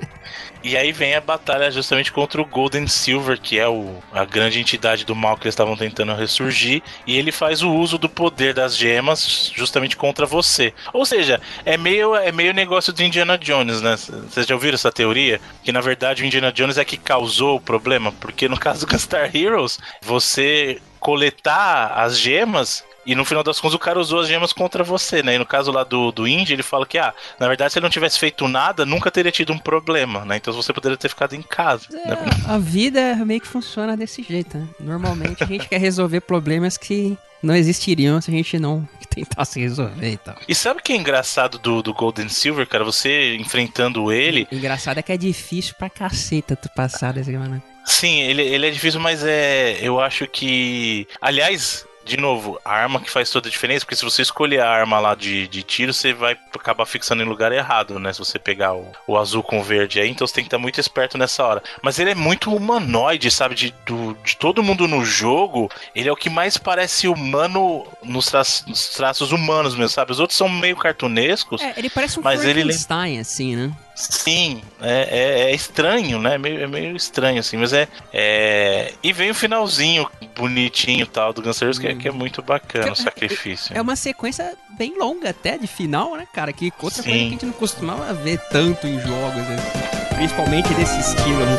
E aí vem a batalha justamente contra o Golden Silver, que é o, a grande entidade do mal que eles estavam tentando ressurgir. E ele faz o uso do poder das gemas justamente contra você. Ou seja, é meio, é meio negócio do Indiana Jones, né? Vocês já ouviram essa teoria? Que na verdade o Indiana Jones é que causou o problema. Porque no caso do Gunstar Heroes, você coletar as gemas e no final das contas o cara usou as gemas contra você, né? E no caso lá do, do Indy, ele fala que, ah, na verdade, se ele não tivesse feito nada, nunca teria tido um problema, né? Então você poderia ter ficado em casa. É, né? A vida meio que funciona desse jeito, né? Normalmente a gente quer resolver problemas que não existiriam se a gente não tentasse resolver e tal. E sabe o que é engraçado do, do Golden Silver, cara? Você enfrentando ele. engraçado é que é difícil pra caceta tu passar desse mano. Sim, ele, ele é difícil, mas é. Eu acho que. Aliás, de novo, a arma que faz toda a diferença, porque se você escolher a arma lá de, de tiro, você vai acabar fixando em lugar errado, né? Se você pegar o, o azul com o verde aí, então você tem que estar muito esperto nessa hora. Mas ele é muito humanoide, sabe? De, do, de todo mundo no jogo, ele é o que mais parece humano nos, tra nos traços humanos mesmo, sabe? Os outros são meio cartunescos. É, ele parece um mas Frankenstein, ele... assim, né? Sim, é, é, é, estranho, né? É meio, é meio estranho, assim, mas é, é. E vem o finalzinho bonitinho tal do Guns N' Roses, que, é, que é muito bacana o sacrifício. É uma sequência bem longa até de final, né, cara? Que outra Sim. coisa que a gente não costumava ver tanto em jogos, né? principalmente desse estilo, né?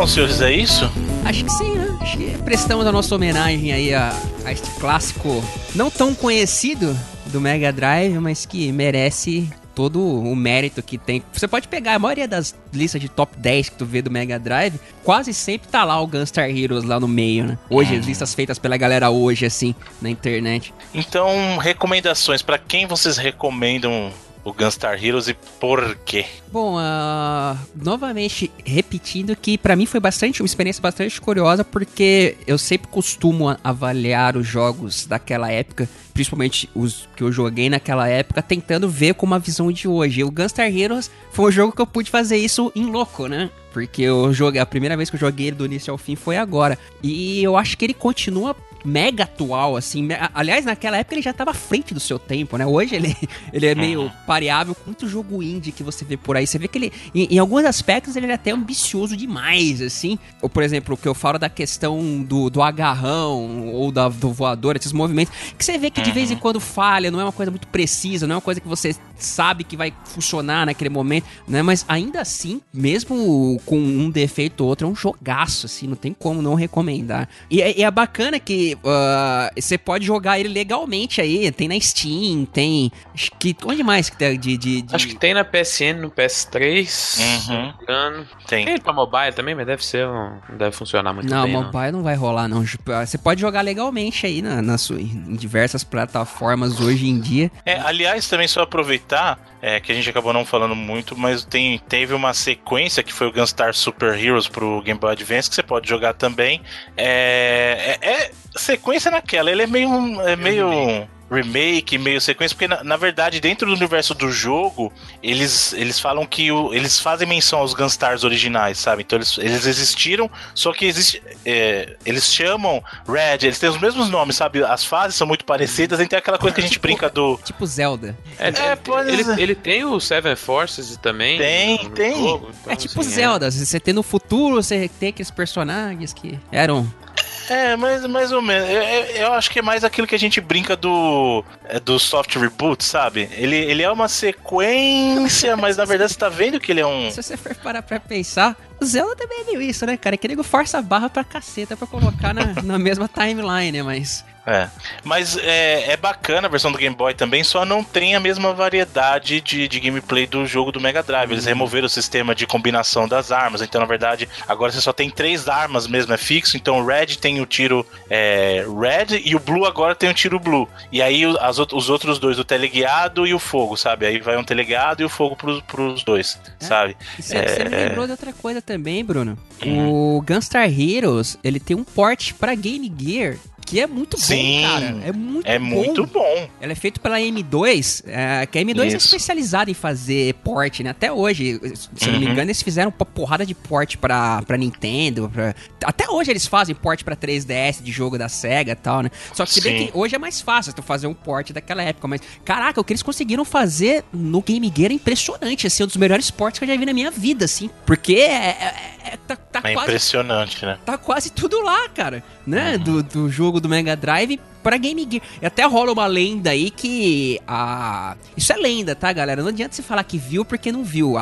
Bom, senhores, é isso? Acho que sim, né? Acho que prestamos a nossa homenagem aí a, a este clássico não tão conhecido do Mega Drive, mas que merece todo o mérito que tem. Você pode pegar a maioria das listas de top 10 que tu vê do Mega Drive, quase sempre tá lá o Gunstar Heroes lá no meio, né? Hoje, as listas feitas pela galera hoje, assim, na internet. Então, recomendações, para quem vocês recomendam o Gunstar Heroes e por quê? Bom, uh, novamente repetindo que para mim foi bastante uma experiência bastante curiosa porque eu sempre costumo avaliar os jogos daquela época, principalmente os que eu joguei naquela época, tentando ver com uma visão de hoje. O Gunstar Heroes foi um jogo que eu pude fazer isso em louco, né? Porque eu joguei, a primeira vez que eu joguei ele do início ao fim foi agora. E eu acho que ele continua mega atual, assim. Aliás, naquela época ele já estava à frente do seu tempo, né? Hoje ele, ele é meio uhum. pareável com muito jogo indie que você vê por aí. Você vê que ele, em, em, alguns aspectos, ele é até ambicioso demais, assim. Ou, por exemplo, o que eu falo da questão do, do agarrão ou da, do voador, esses movimentos, que você vê que de vez em uhum. quando falha, não é uma coisa muito precisa, não é uma coisa que você sabe que vai funcionar naquele momento, né? Mas ainda assim, mesmo com um defeito ou outro, é um jogaço, assim, não tem como não recomendar. E, é, e é bacana que uh, você pode jogar ele legalmente aí, tem na Steam, tem. Acho que. Onde mais que tem de, de, de... Acho que tem na PSN, no PS3. Uhum. Engano. Tem. Tem pra mobile também, mas deve ser. Um, não deve funcionar muito não, bem. mobile não. vai rolar, não. Você pode jogar legalmente aí na, na sua, em diversas plataformas hoje em dia. É, aliás, também só aproveitar, é, que a gente acabou não falando muito, mas tem, teve uma sequência que foi o Gunstar Super Heroes pro Game Boy Advance, que você pode jogar também. É, é, é sequência naquela, ele é meio. É meio remake, meio sequência, porque na, na, verdade, dentro do universo do jogo, eles, eles falam que o, eles fazem menção aos Gunstars originais, sabe? Então eles, eles existiram, só que existe. É, eles chamam Red, eles têm os mesmos nomes, sabe? As fases são muito parecidas, então é aquela coisa que a gente tipo, brinca do. Tipo Zelda. É, é ele, ele, tem o Seven Forces também. Tem, no, tem. Jogo, então, é tipo assim, Zelda, é. você tem no futuro, você tem aqueles personagens que eram é, mas mais ou menos. Eu, eu, acho que é mais aquilo que a gente brinca do, é, do soft reboot, sabe? Ele, ele é uma sequência, mas na verdade você tá vendo que ele é um. Se você for parar pra pensar, o Zelda também é meio isso, né, cara? Que nego força a barra pra caceta pra colocar na, na mesma timeline, né? Mas. É. Mas é, é bacana a versão do Game Boy também, só não tem a mesma variedade de, de gameplay do jogo do Mega Drive. Eles uhum. removeram o sistema de combinação das armas, então na verdade agora você só tem três armas mesmo, é fixo. Então o Red tem o tiro é, Red e o Blue agora tem o tiro Blue. E aí as, os outros dois, o teleguiado e o fogo, sabe? Aí vai um teleguiado e o fogo pros, pros dois, é. sabe? Você, é... você me lembrou de outra coisa também, Bruno. Uhum. O Gunstar Heroes, ele tem um port para Game Gear que é muito Sim, bom, cara. É muito é bom. muito bom. Ela é feita pela M2, é, que a M2 é Isso. é especializada em fazer port, né? Até hoje, se uhum. não me uhum. engano, eles fizeram uma porrada de port pra, pra Nintendo. Pra... Até hoje eles fazem port pra 3DS de jogo da SEGA e tal, né? Só que se bem que hoje é mais fácil tu fazer um port daquela época, mas caraca, o que eles conseguiram fazer no Game Gear é impressionante, assim, um dos melhores ports que eu já vi na minha vida, assim. Porque é, é, é tá, tá é quase, impressionante, né? Tá quase tudo lá, cara, né? Uhum. Do, do jogo do Mega Drive para Game Gear. E até rola uma lenda aí que a isso é lenda, tá, galera? Não adianta você falar que viu porque não viu.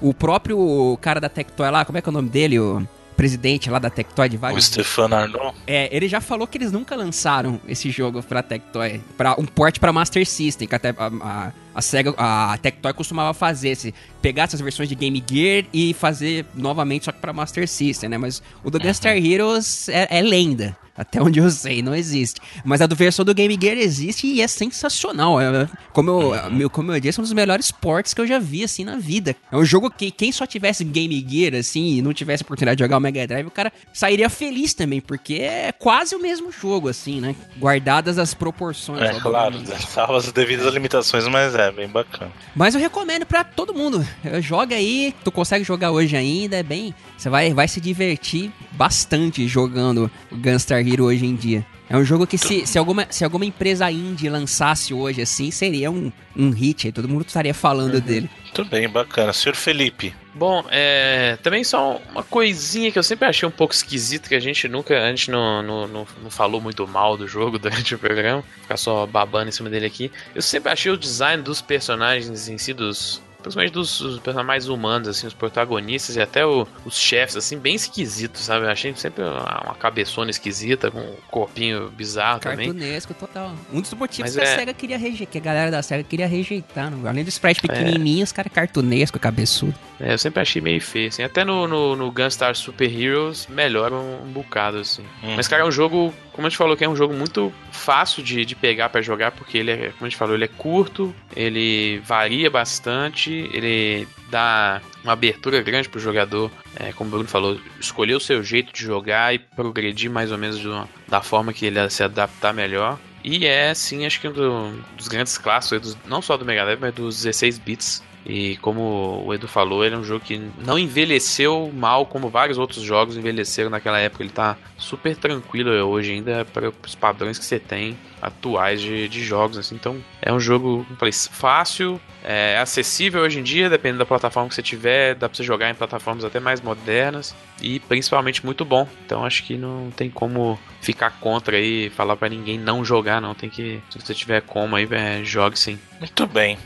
O próprio cara da Tectoy lá, como é que é o nome dele? O presidente lá da Tectoy de vários. O Stefano Arnaud. É, ele já falou que eles nunca lançaram esse jogo pra Tectoy, para um port para Master System, que até a, a, a Sega, a Tectoy costumava fazer, se pegar essas versões de Game Gear e fazer novamente só que para Master System, né? Mas o do uhum. Gunstar Heroes é, é lenda. Até onde eu sei, não existe. Mas a do versão do Game Gear existe e é sensacional. É, como, eu, como eu disse, é um dos melhores ports que eu já vi, assim, na vida. É um jogo que quem só tivesse Game Gear, assim, e não tivesse oportunidade de jogar o Mega Drive, o cara sairia feliz também, porque é quase o mesmo jogo, assim, né? Guardadas as proporções. É, claro, salva as devidas limitações, mas é bem bacana. Mas eu recomendo para todo mundo. Joga aí, tu consegue jogar hoje ainda, é bem... Você vai, vai se divertir bastante jogando Gunstar Hero hoje em dia. É um jogo que se, se, alguma, se alguma empresa indie lançasse hoje assim, seria um, um hit, aí todo mundo estaria falando uhum. dele. Muito bem, bacana. Senhor Felipe. Bom, é, também só uma coisinha que eu sempre achei um pouco esquisito, que a gente nunca, a gente não, não, não, não falou muito mal do jogo durante o programa, ficar só babando em cima dele aqui. Eu sempre achei o design dos personagens em si, dos, principalmente dos, dos personagens mais humanos, assim, os protagonistas e até o, os chefes, assim, bem esquisitos, sabe? Eu achei sempre uma, uma cabeçona esquisita, com um corpinho bizarro também. Cartunesco, total. Um dos motivos Mas que é... a SEGA queria rejeitar, que a galera da SEGA queria rejeitar, não? além do sprite pequenininho, é... os caras cartunesco, cabeçudo. É, eu sempre achei meio feio, assim. Até no, no, no Gunstar Super Heroes melhora um, um bocado, assim. Uhum. Mas, cara, é um jogo, como a gente falou, que é um jogo muito fácil de, de pegar para jogar, porque ele é, como a gente falou, ele é curto, ele varia bastante, ele dá uma abertura grande pro jogador, é, como o Bruno falou, escolher o seu jeito de jogar e progredir mais ou menos da forma que ele se adaptar melhor. E é, sim, acho que um do, dos grandes clássicos, não só do Mega Drive, mas dos 16 bits e como o Edu falou, ele é um jogo que não envelheceu mal como vários outros jogos envelheceram naquela época. Ele tá super tranquilo hoje ainda para os padrões que você tem atuais de, de jogos. Assim. Então é um jogo falei, fácil, é acessível hoje em dia, dependendo da plataforma que você tiver. Dá para você jogar em plataformas até mais modernas e principalmente muito bom. Então acho que não tem como ficar contra aí, falar para ninguém não jogar, não. Tem que, se você tiver como aí, é, jogue sim. Muito bem.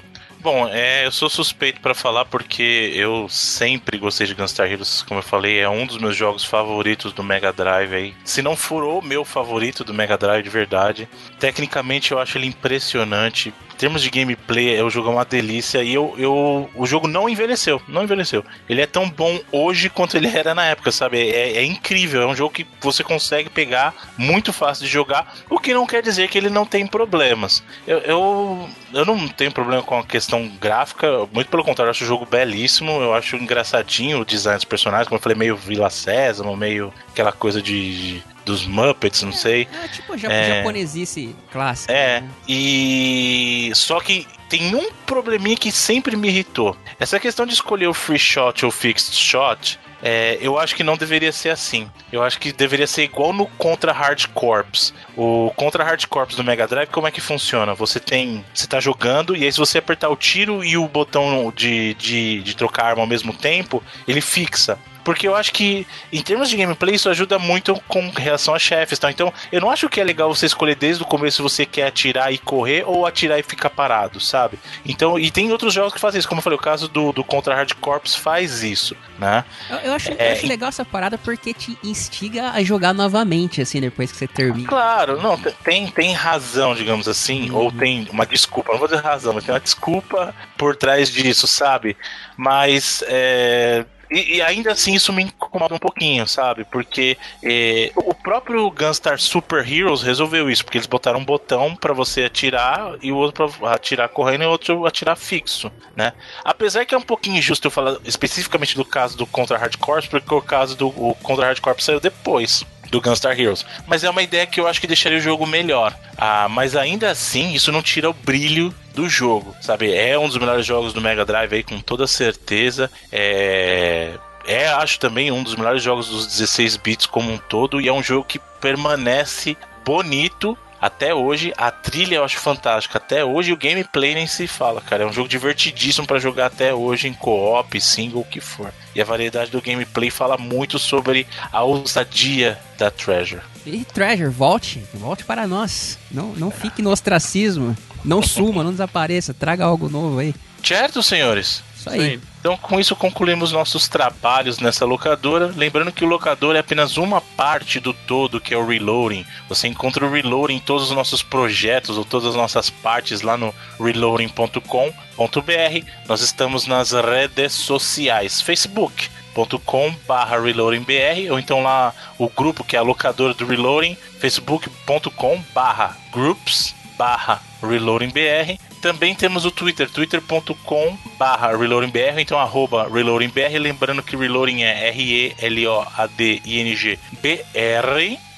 Bom, é, eu sou suspeito para falar porque eu sempre gostei de Gunstar Heroes, como eu falei, é um dos meus jogos favoritos do Mega Drive aí. Se não for o meu favorito do Mega Drive de verdade, tecnicamente eu acho ele impressionante. Em termos de gameplay, o jogo é uma delícia e eu, eu, o jogo não envelheceu, não envelheceu. Ele é tão bom hoje quanto ele era na época, sabe? É, é incrível, é um jogo que você consegue pegar muito fácil de jogar, o que não quer dizer que ele não tem problemas. Eu, eu, eu não tenho problema com a questão gráfica, muito pelo contrário, eu acho o jogo belíssimo, eu acho engraçadinho o design dos personagens, como eu falei, meio Vila Sésamo, meio aquela coisa de dos Muppets, não sei. É, tipo é, japonesice clássica. É, né? e só que tem um probleminha que sempre me irritou. Essa questão de escolher o free shot ou fixed shot, é, eu acho que não deveria ser assim. Eu acho que deveria ser igual no Contra Hard Corps. O Contra Hard Corps do Mega Drive, como é que funciona? Você tem. Você tá jogando, e aí se você apertar o tiro e o botão de, de, de trocar arma ao mesmo tempo, ele fixa. Porque eu acho que, em termos de gameplay, isso ajuda muito com relação a chefes. Tá? Então, eu não acho que é legal você escolher desde o começo se você quer atirar e correr ou atirar e ficar parado, sabe? Então, e tem outros jogos que fazem isso. Como eu falei, o caso do, do Contra Hard Corps faz isso, né? Eu, eu acho, é, eu acho legal essa parada porque te instiga a jogar novamente, assim, depois que você termina. Claro, não, tem, tem razão, digamos assim, uhum. ou tem uma desculpa, não vou dizer razão, mas tem uma desculpa por trás disso, sabe? Mas é, e, e, ainda assim isso me incomoda um pouquinho, sabe? Porque é, o próprio Gunstar Super Heroes resolveu isso, porque eles botaram um botão para você atirar e o outro pra atirar correndo e o outro atirar fixo, né? Apesar que é um pouquinho injusto eu falar especificamente do caso do Contra Hard Corps, porque o caso do Contra Hard Corps saiu depois do Gunstar Heroes. Mas é uma ideia que eu acho que deixaria o jogo melhor. Ah, mas ainda assim, isso não tira o brilho do jogo, sabe? É um dos melhores jogos do Mega Drive aí, com toda certeza. É. É, acho também um dos melhores jogos dos 16 bits como um todo e é um jogo que permanece bonito até hoje, a trilha eu acho fantástica. Até hoje o gameplay nem se fala, cara. É um jogo divertidíssimo para jogar até hoje em co-op, single, o que for. E a variedade do gameplay fala muito sobre a ousadia da Treasure. E Treasure, volte, volte para nós. Não, não fique no ostracismo. Não suma, não desapareça. Traga algo novo aí. Certo, senhores? Isso aí. Então, com isso, concluímos nossos trabalhos nessa locadora. Lembrando que o locador é apenas uma parte do todo, que é o reloading. Você encontra o reloading em todos os nossos projetos ou todas as nossas partes lá no reloading.com.br. Nós estamos nas redes sociais: Facebook facebook.com barra reloadingbr ou então lá o grupo que é a locadora do Reloading, facebook.com barra groups barra reloadingbr também temos o Twitter, twitter.com barra reloadingbr, então arroba reloadingbr, lembrando que reloading é R-E-L-O-A-D-I-N-G-B-R.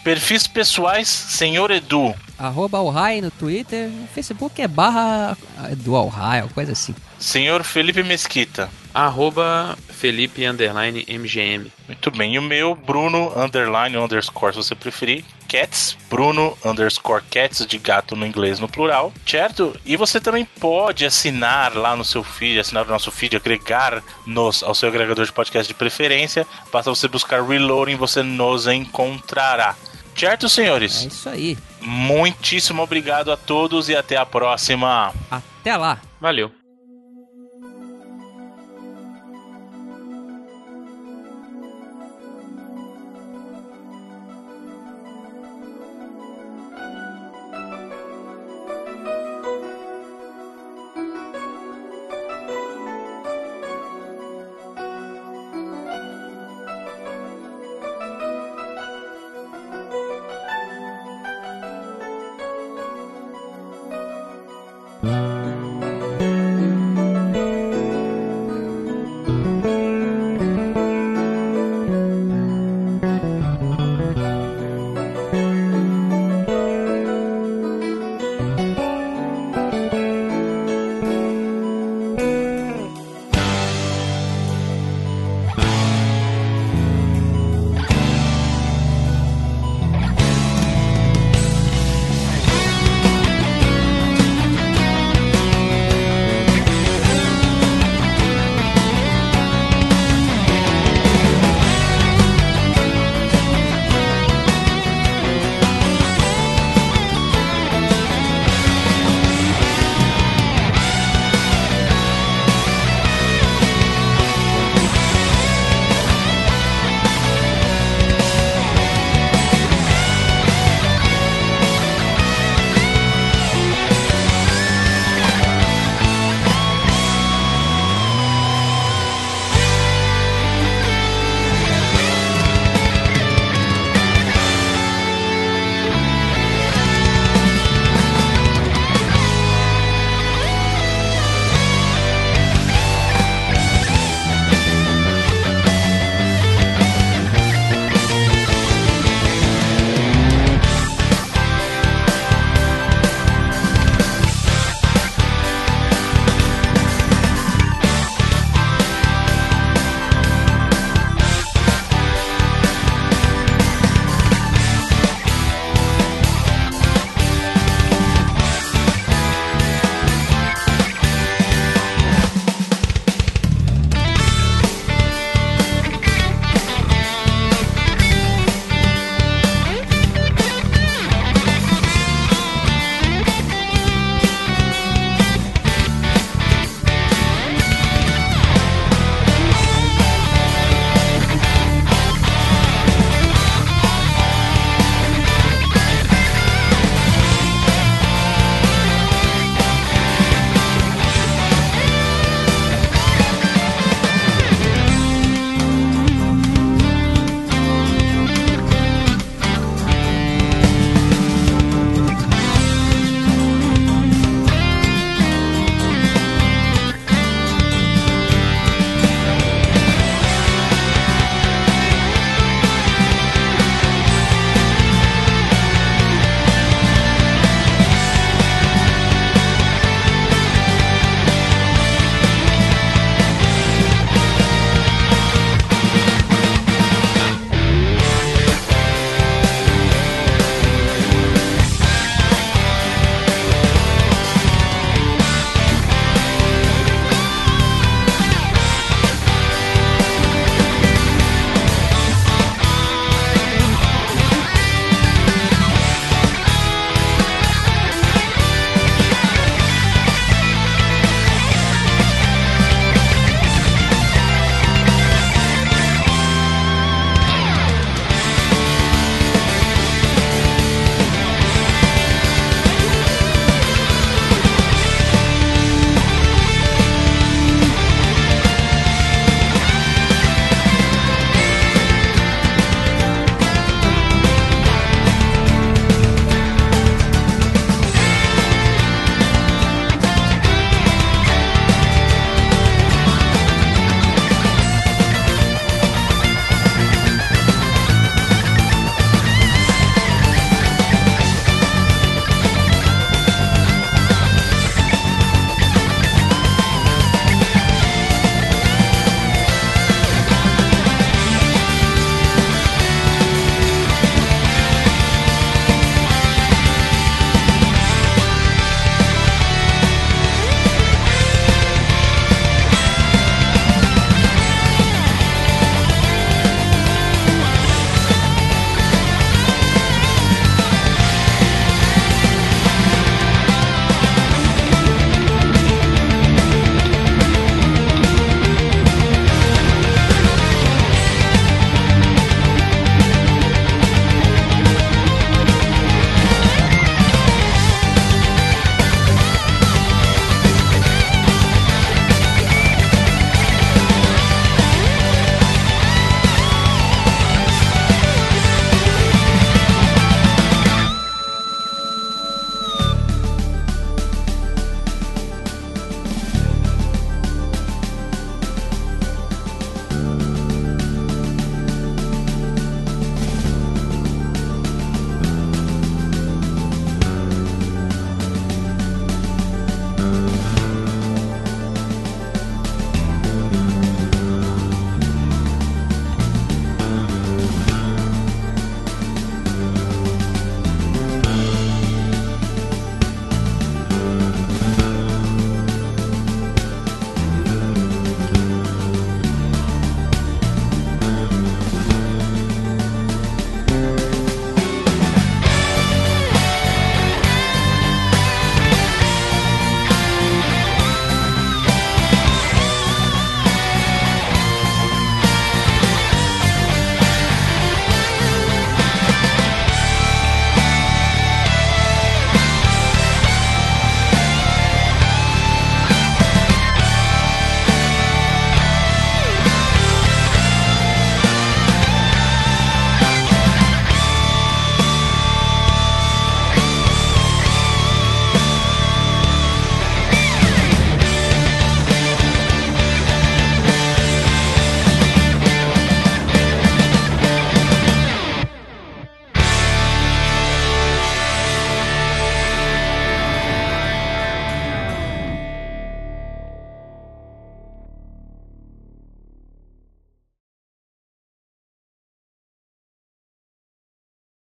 Perfis pessoais, Senhor Edu. Arroba Alhai no Twitter, no Facebook é barra Edu Alhai, coisa assim. Senhor Felipe Mesquita. Arroba Felipe underline MGM. Muito bem. E o meu, Bruno underline underscore, se você preferir. Cats, Bruno underscore Cats, de gato no inglês no plural, certo? E você também pode assinar lá no seu feed, assinar o nosso feed, agregar nos, ao seu agregador de podcast de preferência. Basta você buscar Reloading, você nos encontrará. Certo, senhores? É isso aí. Muitíssimo obrigado a todos e até a próxima. Até lá. Valeu.